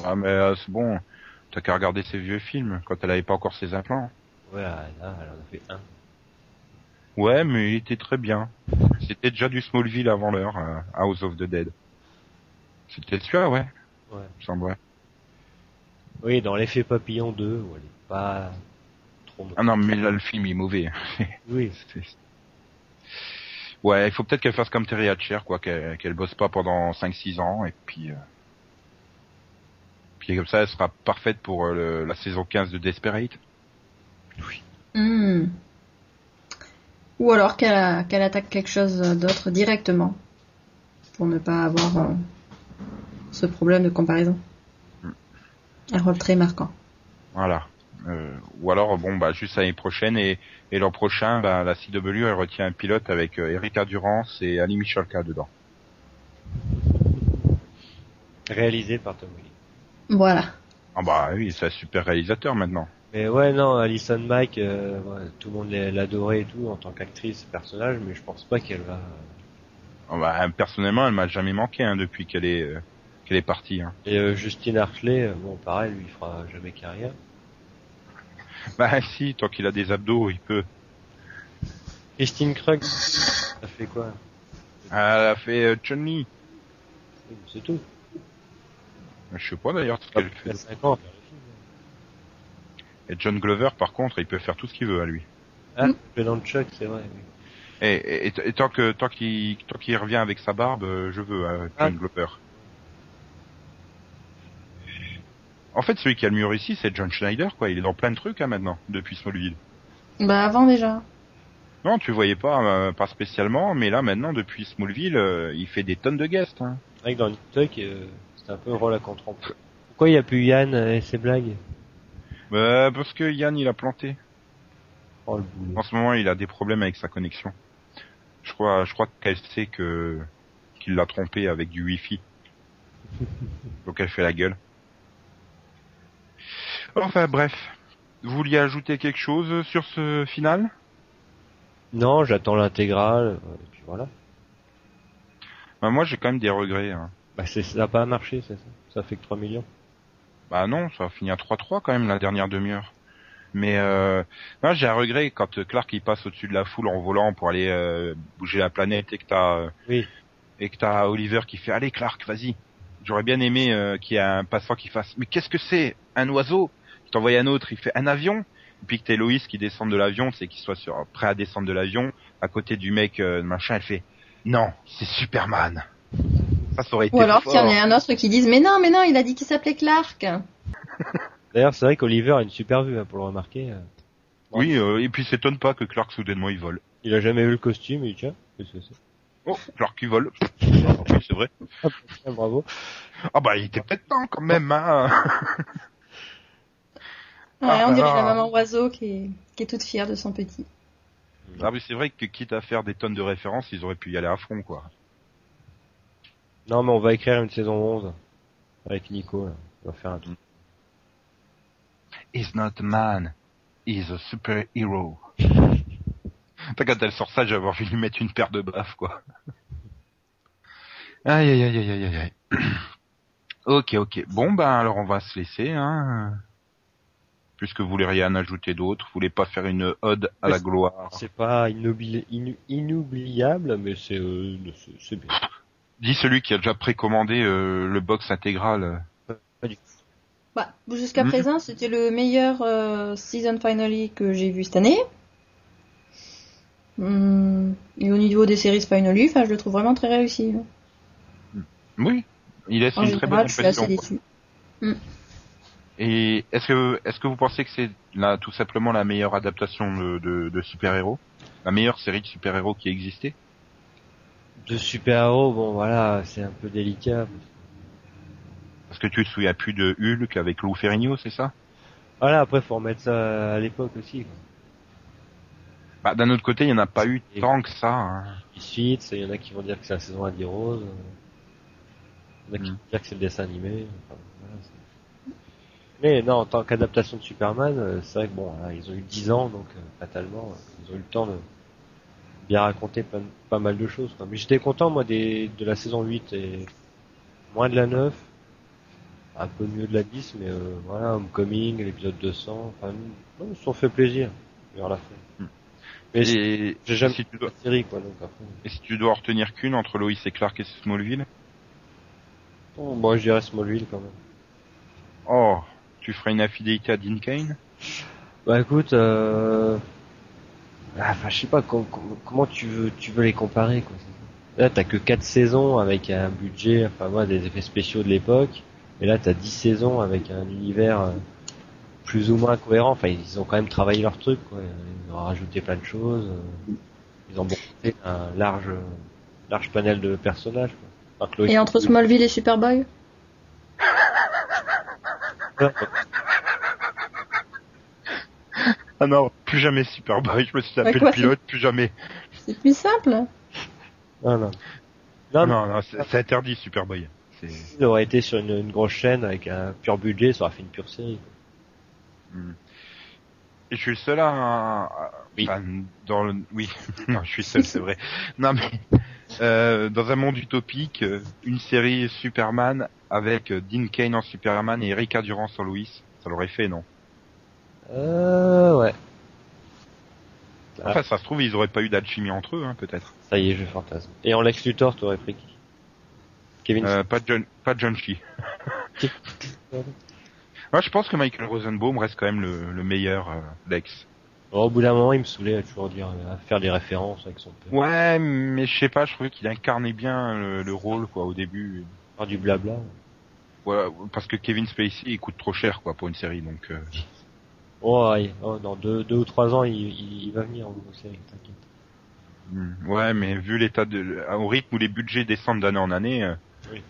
Speaker 6: Ah, mais euh, c'est bon. T'as qu'à regarder ses vieux films quand elle avait pas encore ses implants.
Speaker 9: Ouais, là, elle en a fait un.
Speaker 6: Ouais, mais il était très bien. C'était déjà du Smallville avant l'heure, euh, House of the Dead. C'était celui-là, ouais.
Speaker 9: Ouais.
Speaker 6: Il me semble, ouais.
Speaker 9: Oui, dans l'effet papillon 2, où elle est pas trop mauvaise.
Speaker 6: Ah non, mais là, le film il est mauvais. <laughs>
Speaker 9: Oui.
Speaker 6: C'est- <laughs> Ouais, il faut peut-être qu'elle fasse comme Terry Hatcher, quoi, qu'elle qu'elle bosse pas pendant 5-6 ans, et puis... euh, Puis comme ça, elle sera parfaite pour euh, le- la saison 15 de Desperate.
Speaker 7: Hmm. Ou alors qu'elle qu'elle attaque quelque chose d'autre directement. Pour ne pas avoir euh, ce problème de comparaison. Un rôle très marquant.
Speaker 6: Voilà. Euh, ou alors, bon, bah, juste l'année prochaine, et, et l'an prochain, bah, la CW, elle retient un pilote avec euh, Erika Durance et Ali Michalka dedans.
Speaker 9: Réalisé par Tom Welling.
Speaker 7: Voilà.
Speaker 6: Ah bah oui, c'est un super réalisateur maintenant.
Speaker 9: Mais ouais, non, Alison Mack, euh, tout le monde l'adorait et tout en tant qu'actrice, personnage, mais je pense pas qu'elle va.
Speaker 6: Oh, bah, personnellement, elle m'a jamais manqué hein, depuis qu'elle est euh, qu'elle est partie. Hein.
Speaker 9: Et euh, Justine Hartley, bon, pareil, lui, il fera jamais carrière.
Speaker 6: Bah <laughs> si, tant qu'il a des abdos, il peut.
Speaker 9: Christine Krug, ça fait quoi?
Speaker 6: Elle a fait Chun-Li.
Speaker 9: C'est tout.
Speaker 6: Je sais pas d'ailleurs ce qu'elle fait. Et John Glover, par contre, il peut faire tout ce qu'il veut à lui.
Speaker 9: Ah, le dans le Chuck, c'est vrai. oui.
Speaker 6: Et, et, et- et tant que tant qu'il tant qu'il revient avec sa barbe, euh, je veux euh, John
Speaker 9: Ah.
Speaker 6: Glover. En fait, celui qui a le mieux réussi, c'est John Schneider, quoi. Il est dans plein de trucs hein, maintenant, depuis Smallville.
Speaker 7: Bah avant déjà.
Speaker 6: Non, tu voyais pas, euh, pas spécialement, mais là maintenant, depuis Smallville, euh, il fait des tonnes de guests. Hein.
Speaker 9: C'est vrai que dans Nip Tuck, euh, c'était un peu un rôle à contre Pourquoi il y a plus Yann et ses blagues?
Speaker 6: Bah, parce que Yann, il a planté.
Speaker 9: Oh.
Speaker 6: En ce moment, il a des problèmes avec sa connexion. Je crois, je crois qu'elle sait que qu'il l'a trompé avec du Wi-Fi. <laughs> Donc elle fait la gueule. Enfin bref, vous vouliez ajouter quelque chose sur ce final?
Speaker 9: Non, j'attends l'intégrale, euh, et puis voilà.
Speaker 6: Bah, Moi, j'ai quand même des regrets. hein.
Speaker 9: Bah ça n'a pas marché, c'est ça. Ça fait que 3 millions.
Speaker 6: Bah non, ça a fini à 3-3 quand même la dernière demi-heure. Mais euh, j'ai un regret quand Clark il passe au-dessus de la foule en volant pour aller euh, bouger la planète et que t'as euh,
Speaker 9: Oui.
Speaker 6: et que t'as Oliver qui fait allez Clark vas-y. J'aurais bien aimé euh, qu'il y ait un passant qui fasse mais qu'est-ce que c'est? Un oiseau? Il t'envoie un autre, il fait un avion? Et puis que t'es Loïs qui descend de l'avion, c'est qu'il soit sur, prêt à descendre de l'avion à côté du mec euh, machin. Elle fait non c'est Superman. Ça, ça aurait été
Speaker 7: Ou alors qu'il y en ait un autre qui dise mais non, mais non, il a dit qu'il s'appelait Clark.
Speaker 9: D'ailleurs, c'est vrai qu'Oliver a une super vue, hein, pour le remarquer.
Speaker 6: Oui, euh, et puis s'étonne pas que Clark soudainement il vole.
Speaker 9: Il a jamais vu le costume, et tiens, qu'est-ce que c'est?
Speaker 6: Oh, Clark qui vole. <laughs> oui, c'est vrai.
Speaker 9: Ah, bravo.
Speaker 6: Ah bah il était peut-être temps quand même, hein. <laughs>
Speaker 7: Ouais,
Speaker 6: Ah,
Speaker 7: on dirait
Speaker 6: ah.
Speaker 7: la maman oiseau qui est, qui est toute fière de son petit.
Speaker 6: Ah mais c'est vrai que quitte à faire des tonnes de références, ils auraient pu y aller à fond quoi.
Speaker 9: Non, mais on va écrire une saison 11. Avec Nico, là. On va faire un truc.
Speaker 6: He's not a man, he's a superhero. <laughs> Putain, quand elle sort ça, j'ai avoir envie de lui mettre une paire de baffes quoi. Aïe aïe aïe aïe aïe aïe. aïe. ok ok. Bon ben alors on va se laisser hein. Puisque vous voulez rien ajouter d'autre, vous voulez pas faire une ode à la gloire?
Speaker 9: C'est pas inoubliable, inoubliable, mais c'est, euh, bien.
Speaker 6: Dis celui qui a déjà précommandé euh, le box intégral.
Speaker 7: Bah, jusqu'à
Speaker 6: Mhm.
Speaker 7: présent, c'était le meilleur euh, season finale que j'ai vu cette année. Hum, et au niveau des séries finale, enfin, je le trouve vraiment très réussi. hein.
Speaker 6: Oui, il laisse
Speaker 7: En
Speaker 6: une très bonne
Speaker 7: je suis assez déçue.
Speaker 6: Et est-ce que est-ce que vous pensez que c'est là tout simplement la meilleure adaptation de, de, de super-héros, la meilleure série de super-héros qui existait
Speaker 9: De super-héros, bon voilà, c'est un peu délicat.
Speaker 6: Parce que tu te souviens plus de Hulk avec Lou Ferrigno, c'est ça?
Speaker 9: Voilà, après faut remettre ça à l'époque aussi. quoi.
Speaker 6: Bah d'un autre côté, il y en a pas eu
Speaker 9: Et-
Speaker 6: tant que ça. hein.
Speaker 9: Il y en a qui vont dire que c'est la saison à 10 roses. Il y en a qui
Speaker 6: Mm.
Speaker 9: vont dire que c'est le dessin animé. Enfin, voilà, c'est- Mais non, en tant qu'adaptation de Superman, euh, c'est vrai que bon, là, ils ont eu 10 ans, donc euh, fatalement, euh, ils ont eu le temps de bien raconter pas, pas mal de choses. quoi. Mais j'étais content, moi, des, de la saison 8 et moins de la 9. Un peu mieux de la 10, mais euh, voilà, Homecoming, l'épisode 200, enfin, non, ils se sont fait plaisir vers la fin.
Speaker 6: Mm.
Speaker 9: Mais j'ai jamais
Speaker 6: si tu dois,
Speaker 9: la série, quoi, donc après.
Speaker 6: et si tu dois en retenir qu'une entre Lois et Clark et Smallville,
Speaker 9: Bon, moi, je dirais Smallville quand même.
Speaker 6: oh, tu ferais une infidélité à Dean Kane
Speaker 9: Bah écoute, euh... ah, enfin je sais pas com- com- comment tu veux tu veux les comparer quoi. Là t'as que 4 saisons avec un budget, enfin moi des effets spéciaux de l'époque, et là t'as 10 saisons avec un univers euh, plus ou moins cohérent. Enfin ils ont quand même travaillé leur truc quoi. Ils ont rajouté plein de choses. euh, Ils ont monté un large large panel de personnages quoi.
Speaker 7: Et entre Smallville et Superboy? <laughs>
Speaker 6: Ah non, plus jamais Superboy. Je me suis tapé
Speaker 7: Bah
Speaker 6: le pilote, plus jamais.
Speaker 7: C'est plus simple.
Speaker 9: Non non. Non,
Speaker 6: Non, non, c'est interdit Superboy.
Speaker 9: Il aurait été sur une, une grosse chaîne avec un pur budget, ça aurait fait une pure série. quoi.
Speaker 6: Et je suis le seul à, à-
Speaker 9: Oui.
Speaker 6: enfin, dans le, oui, <laughs> non, je suis seul, c'est vrai. Non mais, euh, dans un monde utopique, euh, une série Superman avec euh, Dean Kane en Superman et Erika Durant en Lois, ça l'aurait fait, non?
Speaker 9: Euh, ouais. Ah.
Speaker 6: Enfin, ça se trouve, ils auraient pas eu d'alchimie entre eux, hein, peut-être.
Speaker 9: Ça y est, je fantasme. Et en Lex Luthor, t'aurais pris qui? Kevin
Speaker 6: Euh, pas John, pas John Shee. <laughs> Moi, je pense que Michael Rosenbaum reste quand même le, le meilleur euh, Lex.
Speaker 9: Oh, au bout d'un moment, il me saoulait à toujours dire, à faire des références avec son père.
Speaker 6: Ouais, mais je sais pas, je trouvais qu'il incarnait bien le, le rôle, quoi, au début.
Speaker 9: Faire du blabla.
Speaker 6: Ouais, parce que Kevin Spacey, il coûte trop cher, quoi, pour une série, donc. euh, <laughs>
Speaker 9: Oh, ouais, oh, dans deux, deux ou trois ans, il, il, il va venir en série, t'inquiète.
Speaker 6: Hmm, Ouais, mais vu l'état de, au rythme où les budgets descendent d'année en année, euh,
Speaker 9: Oui.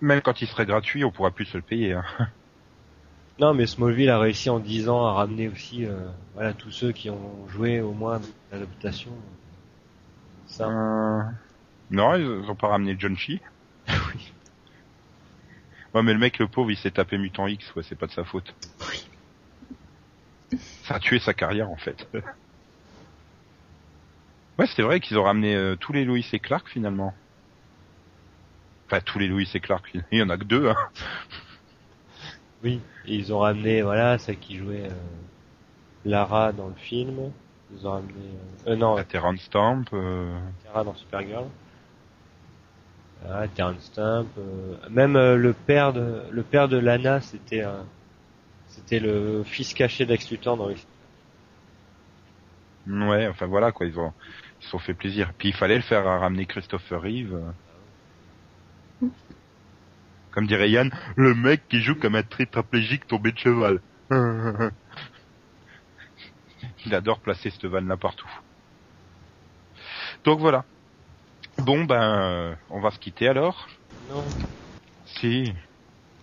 Speaker 6: même quand il serait gratuit, on pourra plus se le payer. Hein. <laughs>
Speaker 9: Non, mais Smallville a réussi en 10 ans à ramener aussi, euh, voilà, tous ceux qui ont joué au moins l'adaptation. Ça,
Speaker 6: Euh, Non, ils ont pas ramené John Shee.
Speaker 9: oui. <laughs>
Speaker 6: Ouais, mais le mec, le pauvre, il s'est tapé Mutant X, ouais, c'est pas de sa faute. Ça a tué sa carrière, en fait. <laughs> ouais, c'est vrai qu'ils ont ramené euh, tous les Lois et Clark, finalement. Enfin, tous les Louis et Clark, <laughs> il y en a que deux. Hein.
Speaker 9: Oui, et ils ont ramené, voilà, celle qui jouait euh, Lara dans le film. Ils ont ramené, euh, non,
Speaker 6: Terrence Stamp.
Speaker 9: Tara dans Supergirl. Ah, Terrence Stamp. même le père de le père de Lana, c'était un- c'était le fils caché d'Ex Luthor dans les...
Speaker 6: Ouais, enfin voilà quoi, ils ont ils se sont fait plaisir. Puis il fallait le faire ramener Christopher Reeve. euh. Comme dirait Yann, le mec qui joue comme un tétraplégique tombé de cheval. <laughs> il adore placer cette vanne là partout. Donc voilà. Bon ben, euh, on va se quitter alors.
Speaker 9: Non.
Speaker 6: Si.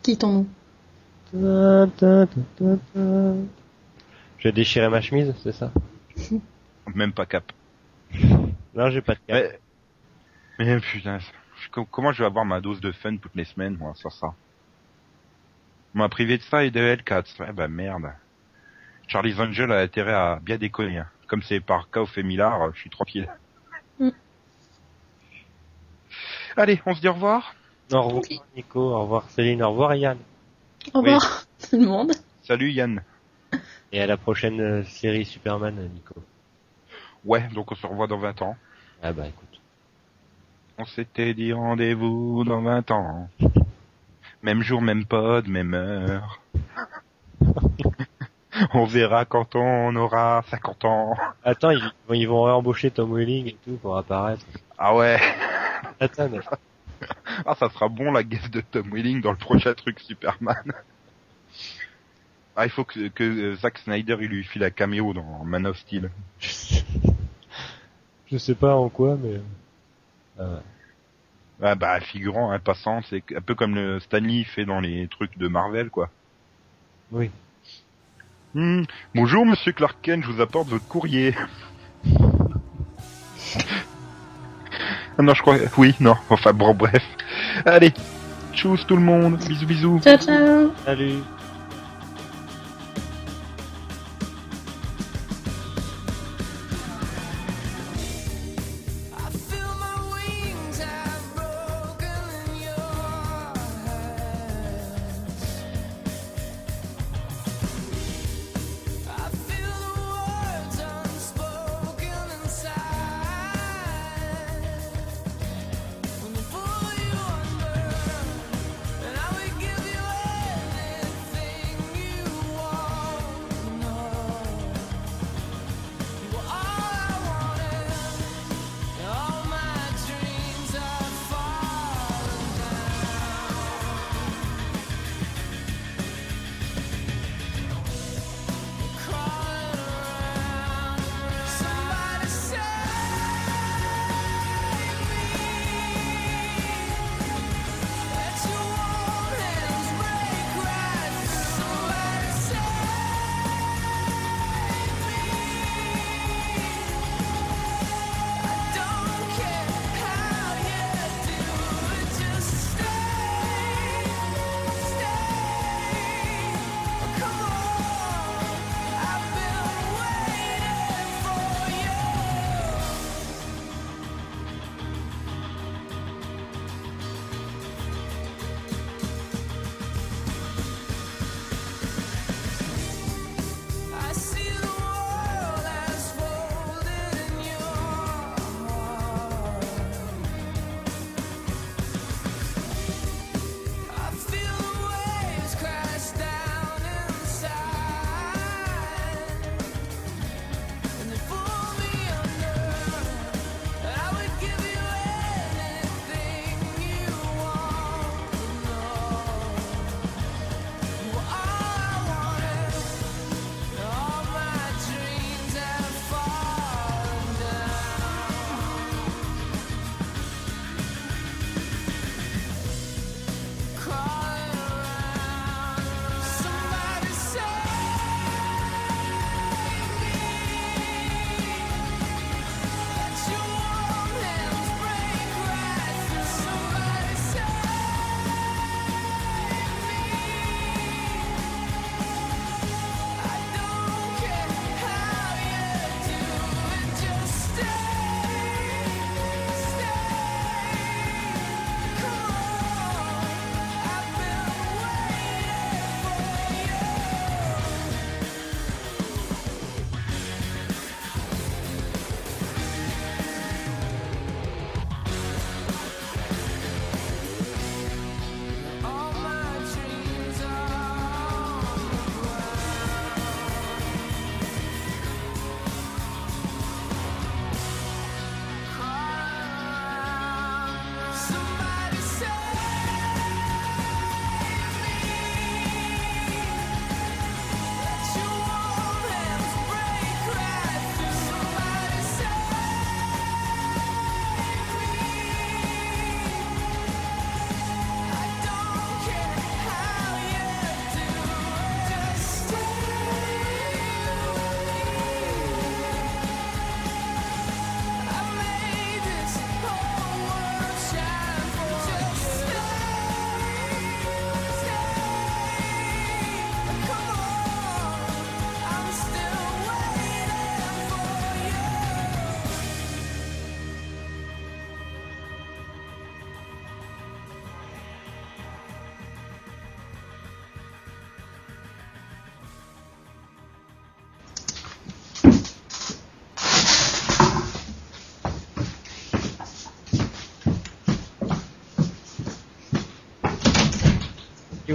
Speaker 7: Quittons-nous.
Speaker 9: Je vais déchirer ma chemise, c'est ça <laughs>
Speaker 6: Même pas cap.
Speaker 9: Non, j'ai pas de cap.
Speaker 6: Mais, mais putain, je- comment je vais avoir ma dose de fun toutes les semaines, moi, sur ça? On m'a privé de ça et de L4. Ouais, bah merde. Charlie's Angel a intérêt à bien déconner. hein. Comme c'est par Kauf et Millard, je suis tranquille.
Speaker 7: Mm.
Speaker 6: Allez, on se dit au revoir.
Speaker 9: Au revoir Nico, au revoir Céline, au revoir Yann.
Speaker 7: Au revoir <laughs> tout le monde.
Speaker 6: Salut Yann.
Speaker 9: Et à la prochaine euh, série Superman, Nico.
Speaker 6: Ouais, donc on se revoit dans 20 ans.
Speaker 9: Ah bah écoute.
Speaker 6: On s'était dit rendez-vous dans 20 ans. <laughs> Même jour, même pod, même heure. <laughs> on verra quand on aura 50 ans.
Speaker 9: Attends, ils, ils vont réembaucher Tom Welling et tout pour apparaître.
Speaker 6: Ah ouais.
Speaker 9: Attends, mais... <laughs>
Speaker 6: Ah, ça sera bon la guest de Tom Welling dans le prochain truc Superman. <laughs> Ah, il faut que, que Zack Snyder il lui file un caméo dans Man of Steel. <laughs>
Speaker 9: Je sais pas en quoi, mais... Ah ouais.
Speaker 6: Ah bah figurant, un passant, c'est un peu comme le Stanley fait dans les trucs de Marvel quoi.
Speaker 9: Oui.
Speaker 6: Hmm, Bonjour Monsieur Clark Kent, je vous apporte votre courrier. Ah non, je crois. Oui, non. Enfin bon, bref. Allez, tchuss tout le monde, bisous bisous.
Speaker 7: Ciao, ciao.
Speaker 9: Salut.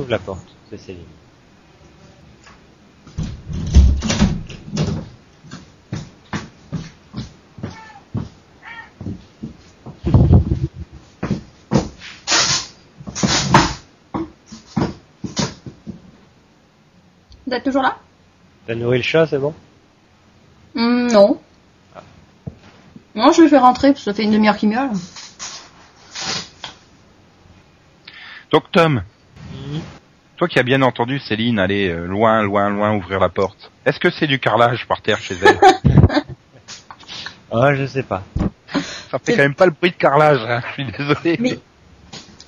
Speaker 9: Ouvre la porte C'est Céline.
Speaker 7: Vous êtes toujours là?
Speaker 9: T'as nourri le chat, c'est bon?
Speaker 7: Hmm, Non. Non, je le fais rentrer parce que ça fait une demi-heure qu'il miaule.
Speaker 6: Donc Tom, toi qui as bien entendu Céline aller euh, loin, loin, loin ouvrir la porte, est-ce que c'est du carrelage par terre chez elle? <laughs>
Speaker 9: Ah, je sais pas.
Speaker 6: Ça fait quand même pas le bruit de carrelage, hein, je suis désolé.
Speaker 7: Mais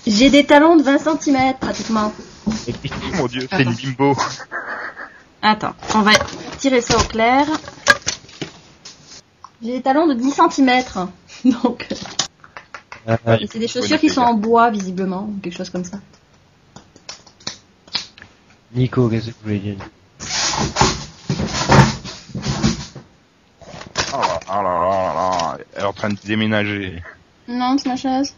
Speaker 7: j'ai des talons de 20 cm pratiquement.
Speaker 6: Oh mon dieu, c'est une bimbo.
Speaker 7: Attends, on va tirer ça au clair. J'ai des talons de 10 cm. <laughs> Donc,
Speaker 9: euh,
Speaker 7: c'est des chaussures qui sont en bois visiblement, ou quelque chose comme ça.
Speaker 9: Nico, qu'est-ce que vous voulez dire
Speaker 6: Oh là là là là là, elle est en train de déménager.
Speaker 7: Non, c'est ma chaise.